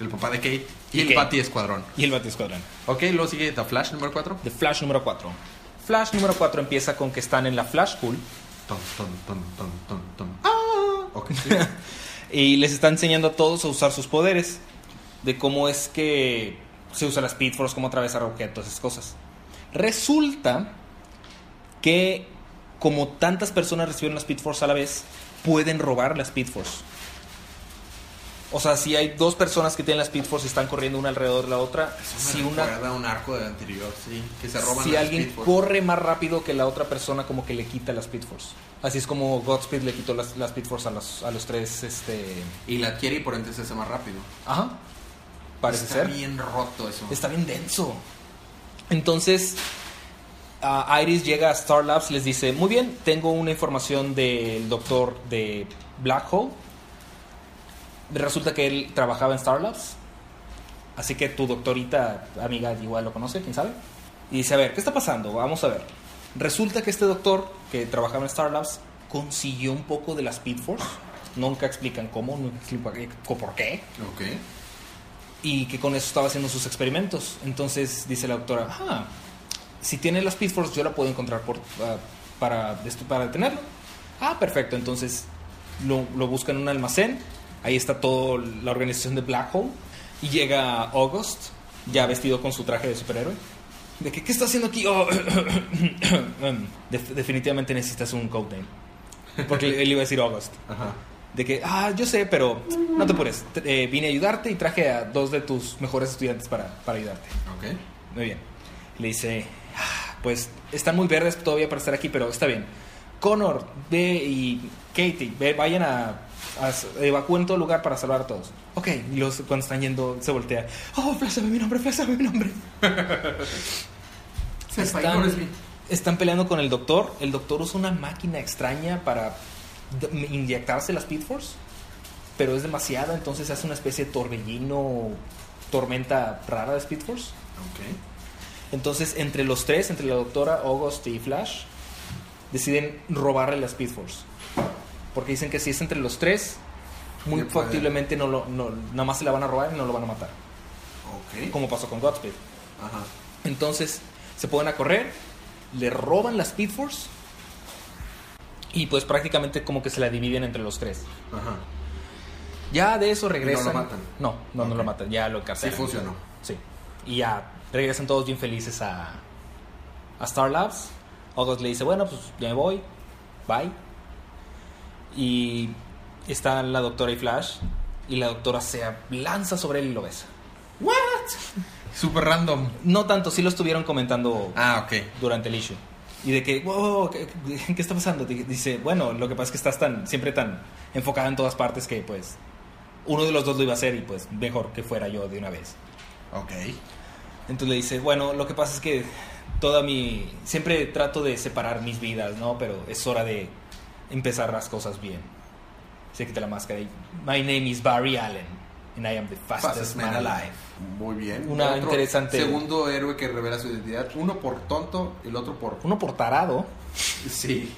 el papá de Kate y, el. Batty Escuadrón. Y el Bati Escuadrón. Ok, luego sigue The Flash número 4. The Flash número 4. Flash número 4 empieza con que están en la Flash School Ton, ton, ton, ton, ton, ton. Ah, ok, sí. (laughs) y les está enseñando a todos a usar sus poderes. De cómo es que se usa la Speed Force, cómo atravesar objetos, esas cosas. Resulta que como tantas personas recibieron la Speed Force a la vez, pueden robar la Speed Force. O sea, si hay dos personas que tienen la Speed Force y están corriendo una alrededor de la otra, Eso si una un arco del anterior, sí. Que se roban si la alguien Speed Force. corre más rápido que la otra persona, como que le quita la Speed Force. Así es como Godspeed le quitó las- la, Speed Force a los, a los tres, este... Y la adquiere y por ende se hace más rápido. Ajá. Parece Está ser. bien roto eso. Está bien denso. Entonces, Iris llega a Star Labs, les dice, muy bien, tengo una información del doctor de Black Hole. Resulta que él trabajaba en Star Labs. Así que tu doctorita, amiga, igual lo conoce, quién sabe. Y dice, a ver, ¿qué está pasando? Vamos a ver. Resulta que este doctor que trabajaba en Star Labs consiguió un poco de la Speed Force. Nunca explican cómo, nunca explican por qué Ok. y que con eso estaba haciendo sus experimentos. Entonces dice la doctora, ah, si tiene la Speed Force yo la puedo encontrar por, ah, para, para detenerlo. Ah, perfecto, entonces lo, lo busca en un almacén, ahí está toda la organización de Black Hole y llega August, ya vestido con su traje de superhéroe. ¿De que, qué está haciendo aquí? Oh, (coughs) Def- definitivamente necesitas un codename. Porque él iba a decir August. Ajá. De que, ah, yo sé, pero no te apures. Eh, vine a ayudarte y traje a dos de tus mejores estudiantes para, para ayudarte. Ok. Muy bien. Le dice, "Ah, pues están muy verdes todavía para estar aquí, pero está bien. Connor, ve y Katie, ve, vayan a, evacúen todo el lugar para salvar a todos. Ok, y los, cuando están yendo se voltea. Oh, Flash, sabe mi nombre, Flash, sabe mi nombre. (laughs) Están, están peleando con el doctor. El doctor usa una máquina extraña para inyectarse la Speed Force. Pero es demasiada, entonces hace una especie de torbellino, tormenta rara de Speed Force. Ok. Entonces, entre los tres, entre la doctora, August y Flash, deciden robarle la Speed Force. Porque dicen que si es entre los tres, muy factiblemente no lo, no, nada más se la van a robar y no lo van a matar. Ok. Como pasó con Godspeed. Ajá. Entonces se ponen a correr, le roban la Speed Force y pues prácticamente como que se la dividen entre los tres. Ajá. Ya de eso regresan. ¿No lo matan? No, no, no lo matan, ya lo encarcelan. Sí funcionó. Sí. Y ya regresan todos bien felices a, a Star Labs. August le dice, bueno, pues ya me voy. Bye. Y está la doctora y Flash. Y la doctora se lanza sobre él y lo besa. ¿What? Super random. No tanto, sí lo estuvieron comentando Ah, ok. durante el issue. Y de que, wow, ¿qué, qué está pasando? Di- Dice, bueno, lo que pasa es que estás tan, siempre tan enfocada en todas partes que pues uno de los dos lo iba a hacer y pues mejor que fuera yo de una vez. Ok. Entonces le dice, bueno, lo que pasa es que toda mi... Siempre trato de separar mis vidas, ¿no? Pero es hora de empezar las cosas bien. Se quita la máscara y My name is Barry Allen and I am the fastest, man alive. Muy bien. Una Otro interesante- Segundo héroe que revela su identidad. Uno por tonto y el otro por. Uno por tarado Sí.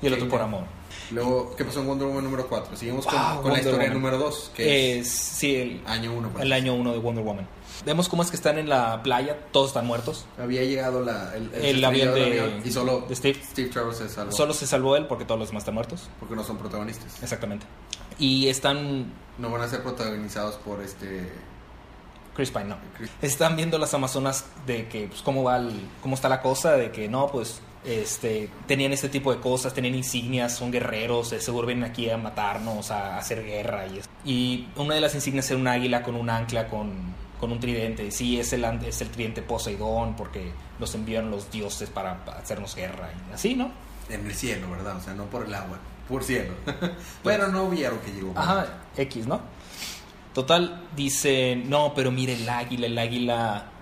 y el otro por amor. Luego, ¿qué pasó en Wonder Woman número 4? Seguimos con, Wow, con la historia Woman. número 2, que es, Es, sí, el, año pues. 1. el año 1 de Wonder Woman. Vemos cómo es que están en la playa, todos están muertos. Había llegado la, el, El avión de- avión y solo de Steve. Steve Trevor se salvó. Solo se salvó él porque todos los demás están muertos. Porque no son protagonistas. Exactamente. Y están No van a ser protagonizados por este. Chris Pine, no. Chris- Están viendo las Amazonas de que, pues, cómo va el- cómo está la cosa, de que no, pues, este, tenían este tipo de cosas, tenían insignias, son guerreros, seguro vienen aquí a matarnos, a, hacer guerra y eso. Y una de las insignias era un águila con un ancla con, con un tridente. Sí, es el, es el tridente Poseidón, porque los enviaron los dioses para, hacernos guerra y así, ¿no? En el cielo, ¿verdad? O sea, no por el agua, por cielo. (laughs) Pero no vieron que llegó. Ajá, X, ¿no? Total, dice, no, pero mire el águila, el águila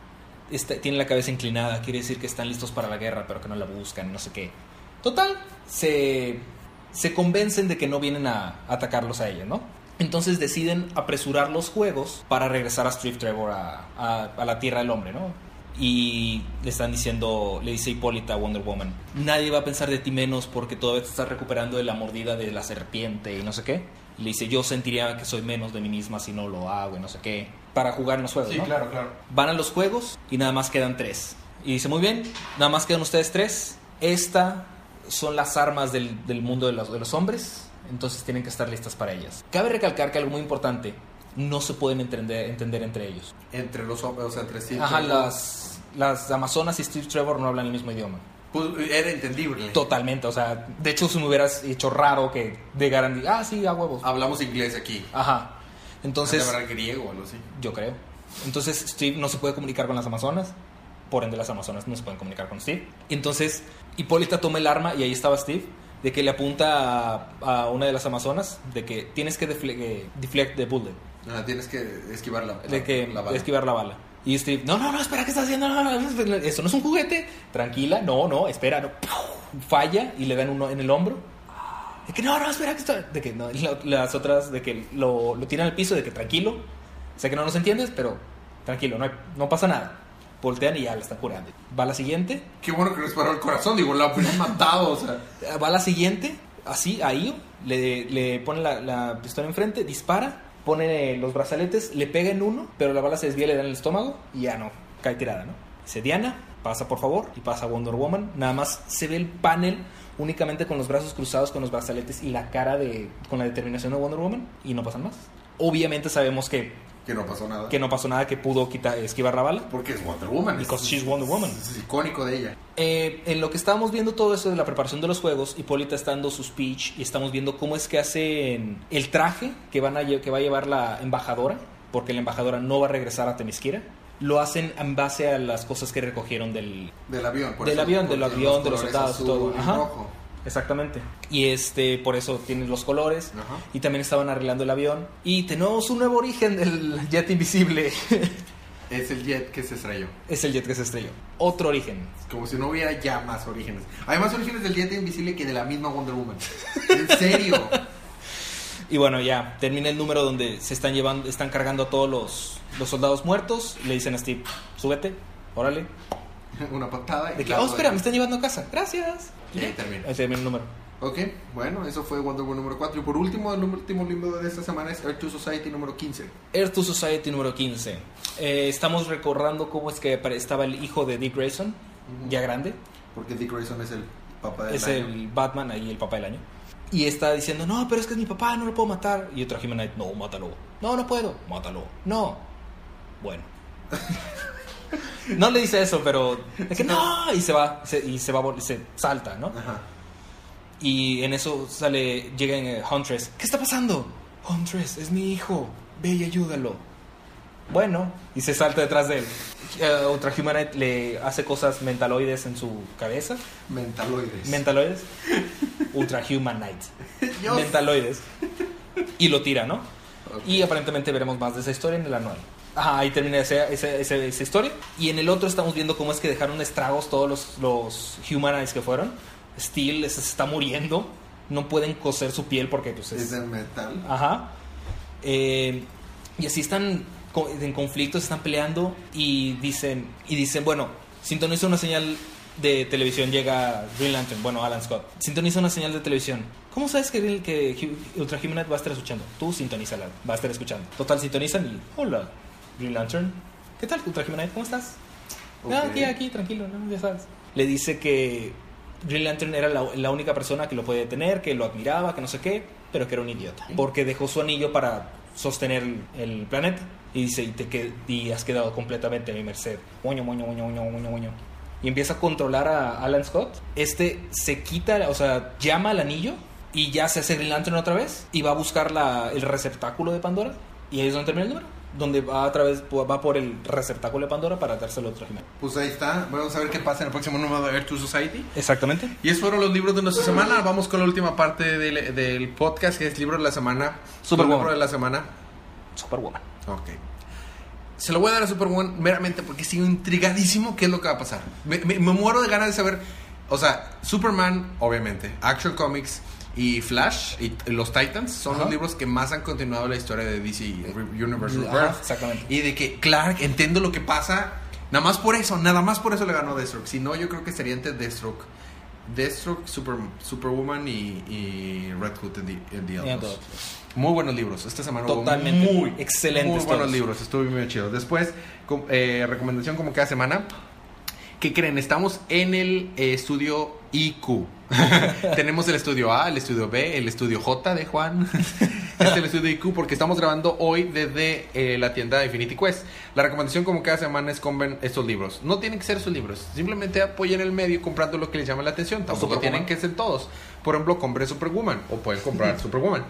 está- tiene la cabeza inclinada, quiere decir que están listos para la guerra, pero que no la buscan, no sé qué. Total, se, se convencen de que no vienen a atacarlos a ellos, ¿no? Entonces deciden apresurar los juegos para regresar a Steve Trevor a, a- a la Tierra del Hombre, ¿no? Y le están diciendo, le dice Hipólita a Wonder Woman, nadie va a pensar de ti menos porque todavía te estás recuperando de la mordida de la serpiente y no sé qué. Le dice, yo sentiría que soy menos de mí misma si no lo hago y no sé qué. Para jugar en los juegos, Sí, ¿no? claro, claro. Van a los juegos y nada más quedan tres. Y dice, muy bien, nada más quedan ustedes tres. Esta son las armas del, del mundo de los, de los hombres, entonces tienen que estar listas para ellas. Cabe recalcar que algo muy importante, no se pueden entender, entender entre ellos. Entre los hombres, o sea, entre Steve Ajá, las, las Amazonas y Steve Trevor no hablan el mismo idioma. pues, era entendible. Totalmente, o sea, de hecho se me hubieras hecho raro que llegaran y, ah, sí, a huevos. Hablamos inglés aquí. Ajá. Entonces, griego. Yo creo. Entonces Steve no se puede comunicar con las Amazonas. Por ende, las Amazonas no se pueden comunicar con Steve. Entonces, Hipólita toma el arma y ahí estaba Steve. De que le apunta a, a una de las Amazonas. De que tienes que defle- eh, deflect the bullet. Ah, tienes que esquivar la, De que la bala. esquivar la bala. Y Steve, no, no, no, espera, ¿qué estás haciendo? No, no, no, eso no es un juguete. Tranquila, no, no, espera. No. Falla y le dan uno en el hombro. De que no, no, espera, que está. De que no, la- las otras, de que lo, lo tiran al piso, de que tranquilo. Sé que no nos entiendes, pero tranquilo, no, hay- no pasa nada. Voltean y ya la están curando. Va la siguiente, Qué bueno que les paró el corazón, digo, la hubieran (laughs) matado, o sea. va la siguiente, así, ahí, le, le pone la, la pistola enfrente, dispara, pone los brazaletes, le pega en uno, pero la bala se desvía, le da en el estómago y ya no, cae tirada, ¿no? Dice Diana, pasa por favor, y pasa Wonder Woman. Nada más se ve el panel únicamente con los brazos cruzados, con los brazaletes y la cara de, con la determinación de Wonder Woman, y no pasan más. Obviamente sabemos que, Que no pasó nada. que no pasó nada, que pudo quitar, esquivar la bala. Porque es Wonder Woman. Because es- she's Wonder Woman. Es icónico de ella. Eh, en lo que estábamos viendo todo eso de la preparación de los juegos, Hipólita está dando su speech y estamos viendo cómo es que hacen el traje que, van a, que va a llevar la embajadora, porque la embajadora no va a regresar a Temisquira. Lo hacen en base a las cosas que recogieron del... Del avión. por Del eso- avión, del avión, de los soldados todo. y Ajá. rojo. Exactamente. Y este, por eso tienen los colores. Ajá. Y también estaban arreglando el avión. Y tenemos un nuevo origen del jet invisible. (laughs) Es el jet que se estrelló. es el jet que se estrelló. Otro origen. Como si no hubiera ya más orígenes. Hay más orígenes del jet invisible que de la misma Wonder Woman. En serio. Y bueno, ya termina el número donde se están llevando, están cargando a todos los, los soldados muertos. Le dicen a Steve, súbete, órale. (laughs) Una patada. y De que, oh, espera, me están llevando a casa. Gracias. Y ahí termina. Ahí termina el número. Ok, bueno, eso fue Wonder Woman número 4. Y por último, el último libro de esta semana es Earth to Society número 15. Earth to Society número 15. Eh, estamos recordando cómo es que estaba el hijo de Dick Grayson, ya grande. Porque Dick Grayson es el papá del es año. el Batman, ahí el papá del año. Y está diciendo, no, pero es que es mi papá, no lo puedo matar. Y Human Knight, no, mátalo. No, no puedo, mátalo. No. Bueno. (laughs) no le dice eso, pero es que no, y se va, se- y se va, se salta, ¿no? Ajá. Y en eso sale, llega eh, Huntress. ¿Qué está pasando? Huntress, es mi hijo. Ve y ayúdalo. Bueno, y se salta detrás de él. Eh, Ultra Humanite le hace cosas mentaloides en su cabeza. Mentaloides. Mentaloides. (laughs) Ultra Humanite. Yo- (laughs) Mentaloides. Y lo tira, ¿no? Y aparentemente veremos más de esa historia en el anual. Ajá, ahí termina esa, esa, esa- esa historia. Y en el otro estamos viendo cómo es que dejaron estragos todos los, los Humanites que fueron. Steel se está muriendo. no pueden coser su piel porque pues Es de metal. Ajá. Eh, y así están en conflictos, están peleando y dicen, y dicen, bueno, sintoniza una señal de televisión, llega Green Lantern, bueno, Alan Scott. Sintoniza una señal de televisión. ¿Cómo sabes que, que Ultra Humanite va a estar escuchando? Tú sintonízala, va a estar escuchando. Total, sintonizan y, hola, Green Lantern. ¿Qué tal, Ultra Humanite? ¿Cómo estás? Ah, Ok. aquí, aquí, tranquilo, ¿no? ya sabes. Le dice que Green Lantern era la, la única persona que lo puede detener, que lo admiraba, que no sé qué, pero que era un idiota. Porque dejó su anillo para sostener el, planeta. Y dice, y, te que, y has quedado completamente a mi merced. Moño, moño, moño, moño, moño, moño. Y empieza a controlar a Alan Scott. Este se quita, o sea, llama al anillo y ya se hace Green Lantern otra vez. Y va a buscar la, el receptáculo de Pandora. Y ahí es donde termina el número. Donde va a través, va por el receptáculo de Pandora para dárselo a otro He-Man. Pues ahí está. Vamos a ver qué pasa en el próximo número de Earth to Society. Exactamente. Y esos fueron los libros de nuestra semana. Vamos con la última parte del, del podcast, que es libro de la semana. Superwoman. libro de la semana. Superwoman. Ok. Se lo voy a dar a Superwoman meramente porque sigo intrigadísimo qué es lo que va a pasar. Me, me- me muero de ganas de saber. O sea, Superman, obviamente. Action Comics y Flash y los Titans son Ajá. los libros que más han continuado la historia de DC Universe Rebirth. exactamente. Y de que Clark, entiendo lo que pasa. Nada más por eso, nada más por eso le ganó Deathstroke. Si no, yo creo que sería entre Deathstroke. Deathstroke, Super, Superwoman y, y Red Hood en The, en The. Muy buenos libros. Esta semana hubo Totalmente. muy Excelentes Muy buenos todos. libros. Estuvo muy chido. Después, eh, recomendación como cada semana. ¿Qué creen? Estamos en el eh, estudio IQ. (laughs) Tenemos el estudio A, el estudio B, el estudio J de Juan. este (laughs) es el estudio IQ porque estamos grabando hoy desde eh, la tienda de Infinity Quest. La recomendación como cada semana es compren estos libros. No tienen que ser sus libros. Simplemente apoyen el medio comprando lo que les llama la atención. Tampoco tienen que ser todos. Por ejemplo, compren Superwoman o pueden comprar (laughs) Superwoman.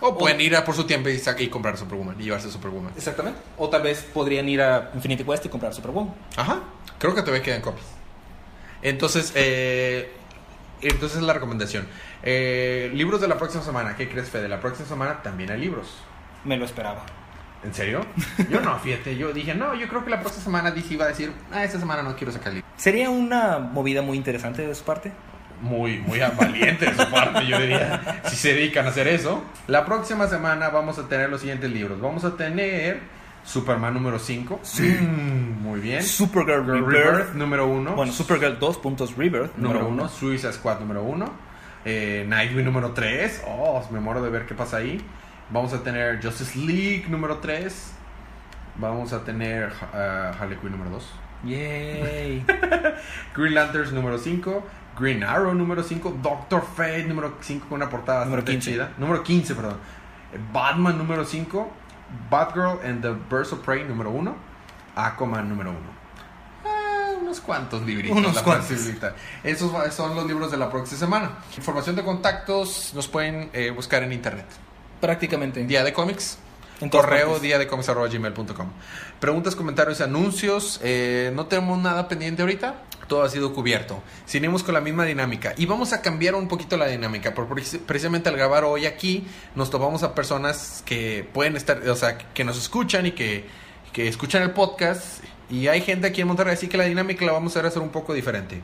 O pueden ir a por su tiempo y, y comprar Superwoman y llevarse Superwoman. Exactamente. O tal vez podrían ir a Infinity Quest y comprar Superwoman. Ajá. Creo que todavía quedan copias. Entonces, eh, entonces la recomendación. Eh, libros de la próxima semana. ¿Qué crees, Fede? La próxima semana también hay libros. Me lo esperaba. ¿En serio? Yo no, fíjate. Yo dije, no, yo creo que la próxima semana DC iba a decir, ah, esta semana no quiero sacar libros. Sería una movida muy interesante de su parte. Muy, muy valiente de su parte, yo diría. Si se dedican a hacer eso. La próxima semana vamos a tener los siguientes libros. Vamos a tener Superman número 5. muy bien. Supergirl Rebirth, Rebirth. número 1. Bueno, Supergirl 2 puntos Rebirth. número 1. Suicide Squad número 1. Eh, Nightwing número 3. Oh, me muero de ver qué pasa ahí. Vamos a tener Justice League número 3. Vamos a tener uh, Harley Quinn número 2. Yay. (laughs) Green Lanterns número 5, Green Arrow número 5, Doctor Fate número 5 con una portada Número bastante 15. chida. Número 15, perdón. Eh, Batman número 5, Batgirl and the Birds of Prey número 1, Aquaman número 1. Ah, unos cuantos libritos. Unos cuantos. Esos son los libros de la próxima semana. Información de contactos nos pueden eh, buscar en internet. Prácticamente. Día de cómics. Correo día de cómics arroba gmail.com. Preguntas, comentarios, anuncios. eh, no tenemos nada pendiente ahorita. Todo ha sido cubierto. Seguimos con la misma dinámica. Y vamos a cambiar un poquito la dinámica. Porque precis- precisamente al grabar hoy aquí, nos topamos a personas que pueden estar, o sea, que nos escuchan y que, que escuchan el podcast. Y hay gente aquí en Monterrey, así que la dinámica la vamos a hacer un poco diferente.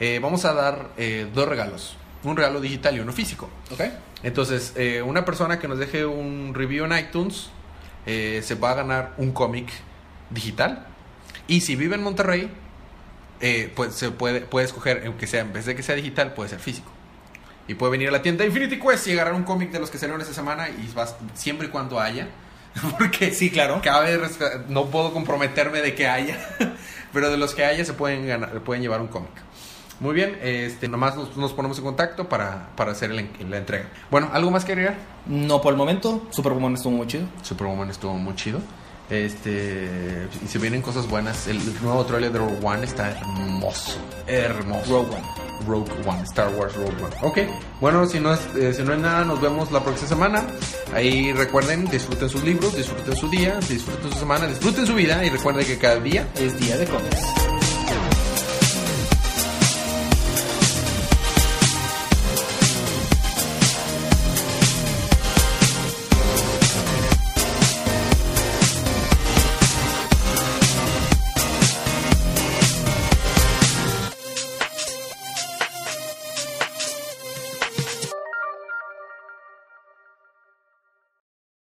Eh, vamos a dar eh, dos regalos: un regalo digital y uno físico. ¿Ok? Entonces, eh, una persona que nos deje un review en iTunes se va a ganar un cómic digital. Y si vive en Monterrey, eh, pues se puede, puede escoger, aunque sea, en vez de que sea digital, puede ser físico. Y puede venir a la tienda Infinity Quest y agarrar un cómic de los que salieron esta semana y vas siempre y cuando haya. (laughs) Porque Sí, claro. cabe no puedo comprometerme de que haya, (laughs) pero de los que haya se pueden ganar, pueden llevar un cómic. Muy bien, este, nomás nos, nos ponemos en contacto para, para hacer el- la entrega. Bueno, ¿algo más que agregar? No por el momento. Superwoman estuvo muy chido. Superwoman estuvo muy chido. Este, y se vienen cosas buenas. El nuevo trailer de Rogue One está hermoso. Hermoso. Rogue One. Rogue One, Star Wars Rogue One. Ok, bueno, si no, es, eh, si no es nada, nos vemos la próxima semana. Ahí recuerden, disfruten sus libros, disfruten su día, disfruten su semana, disfruten su vida y recuerden que cada día Es día de cómics.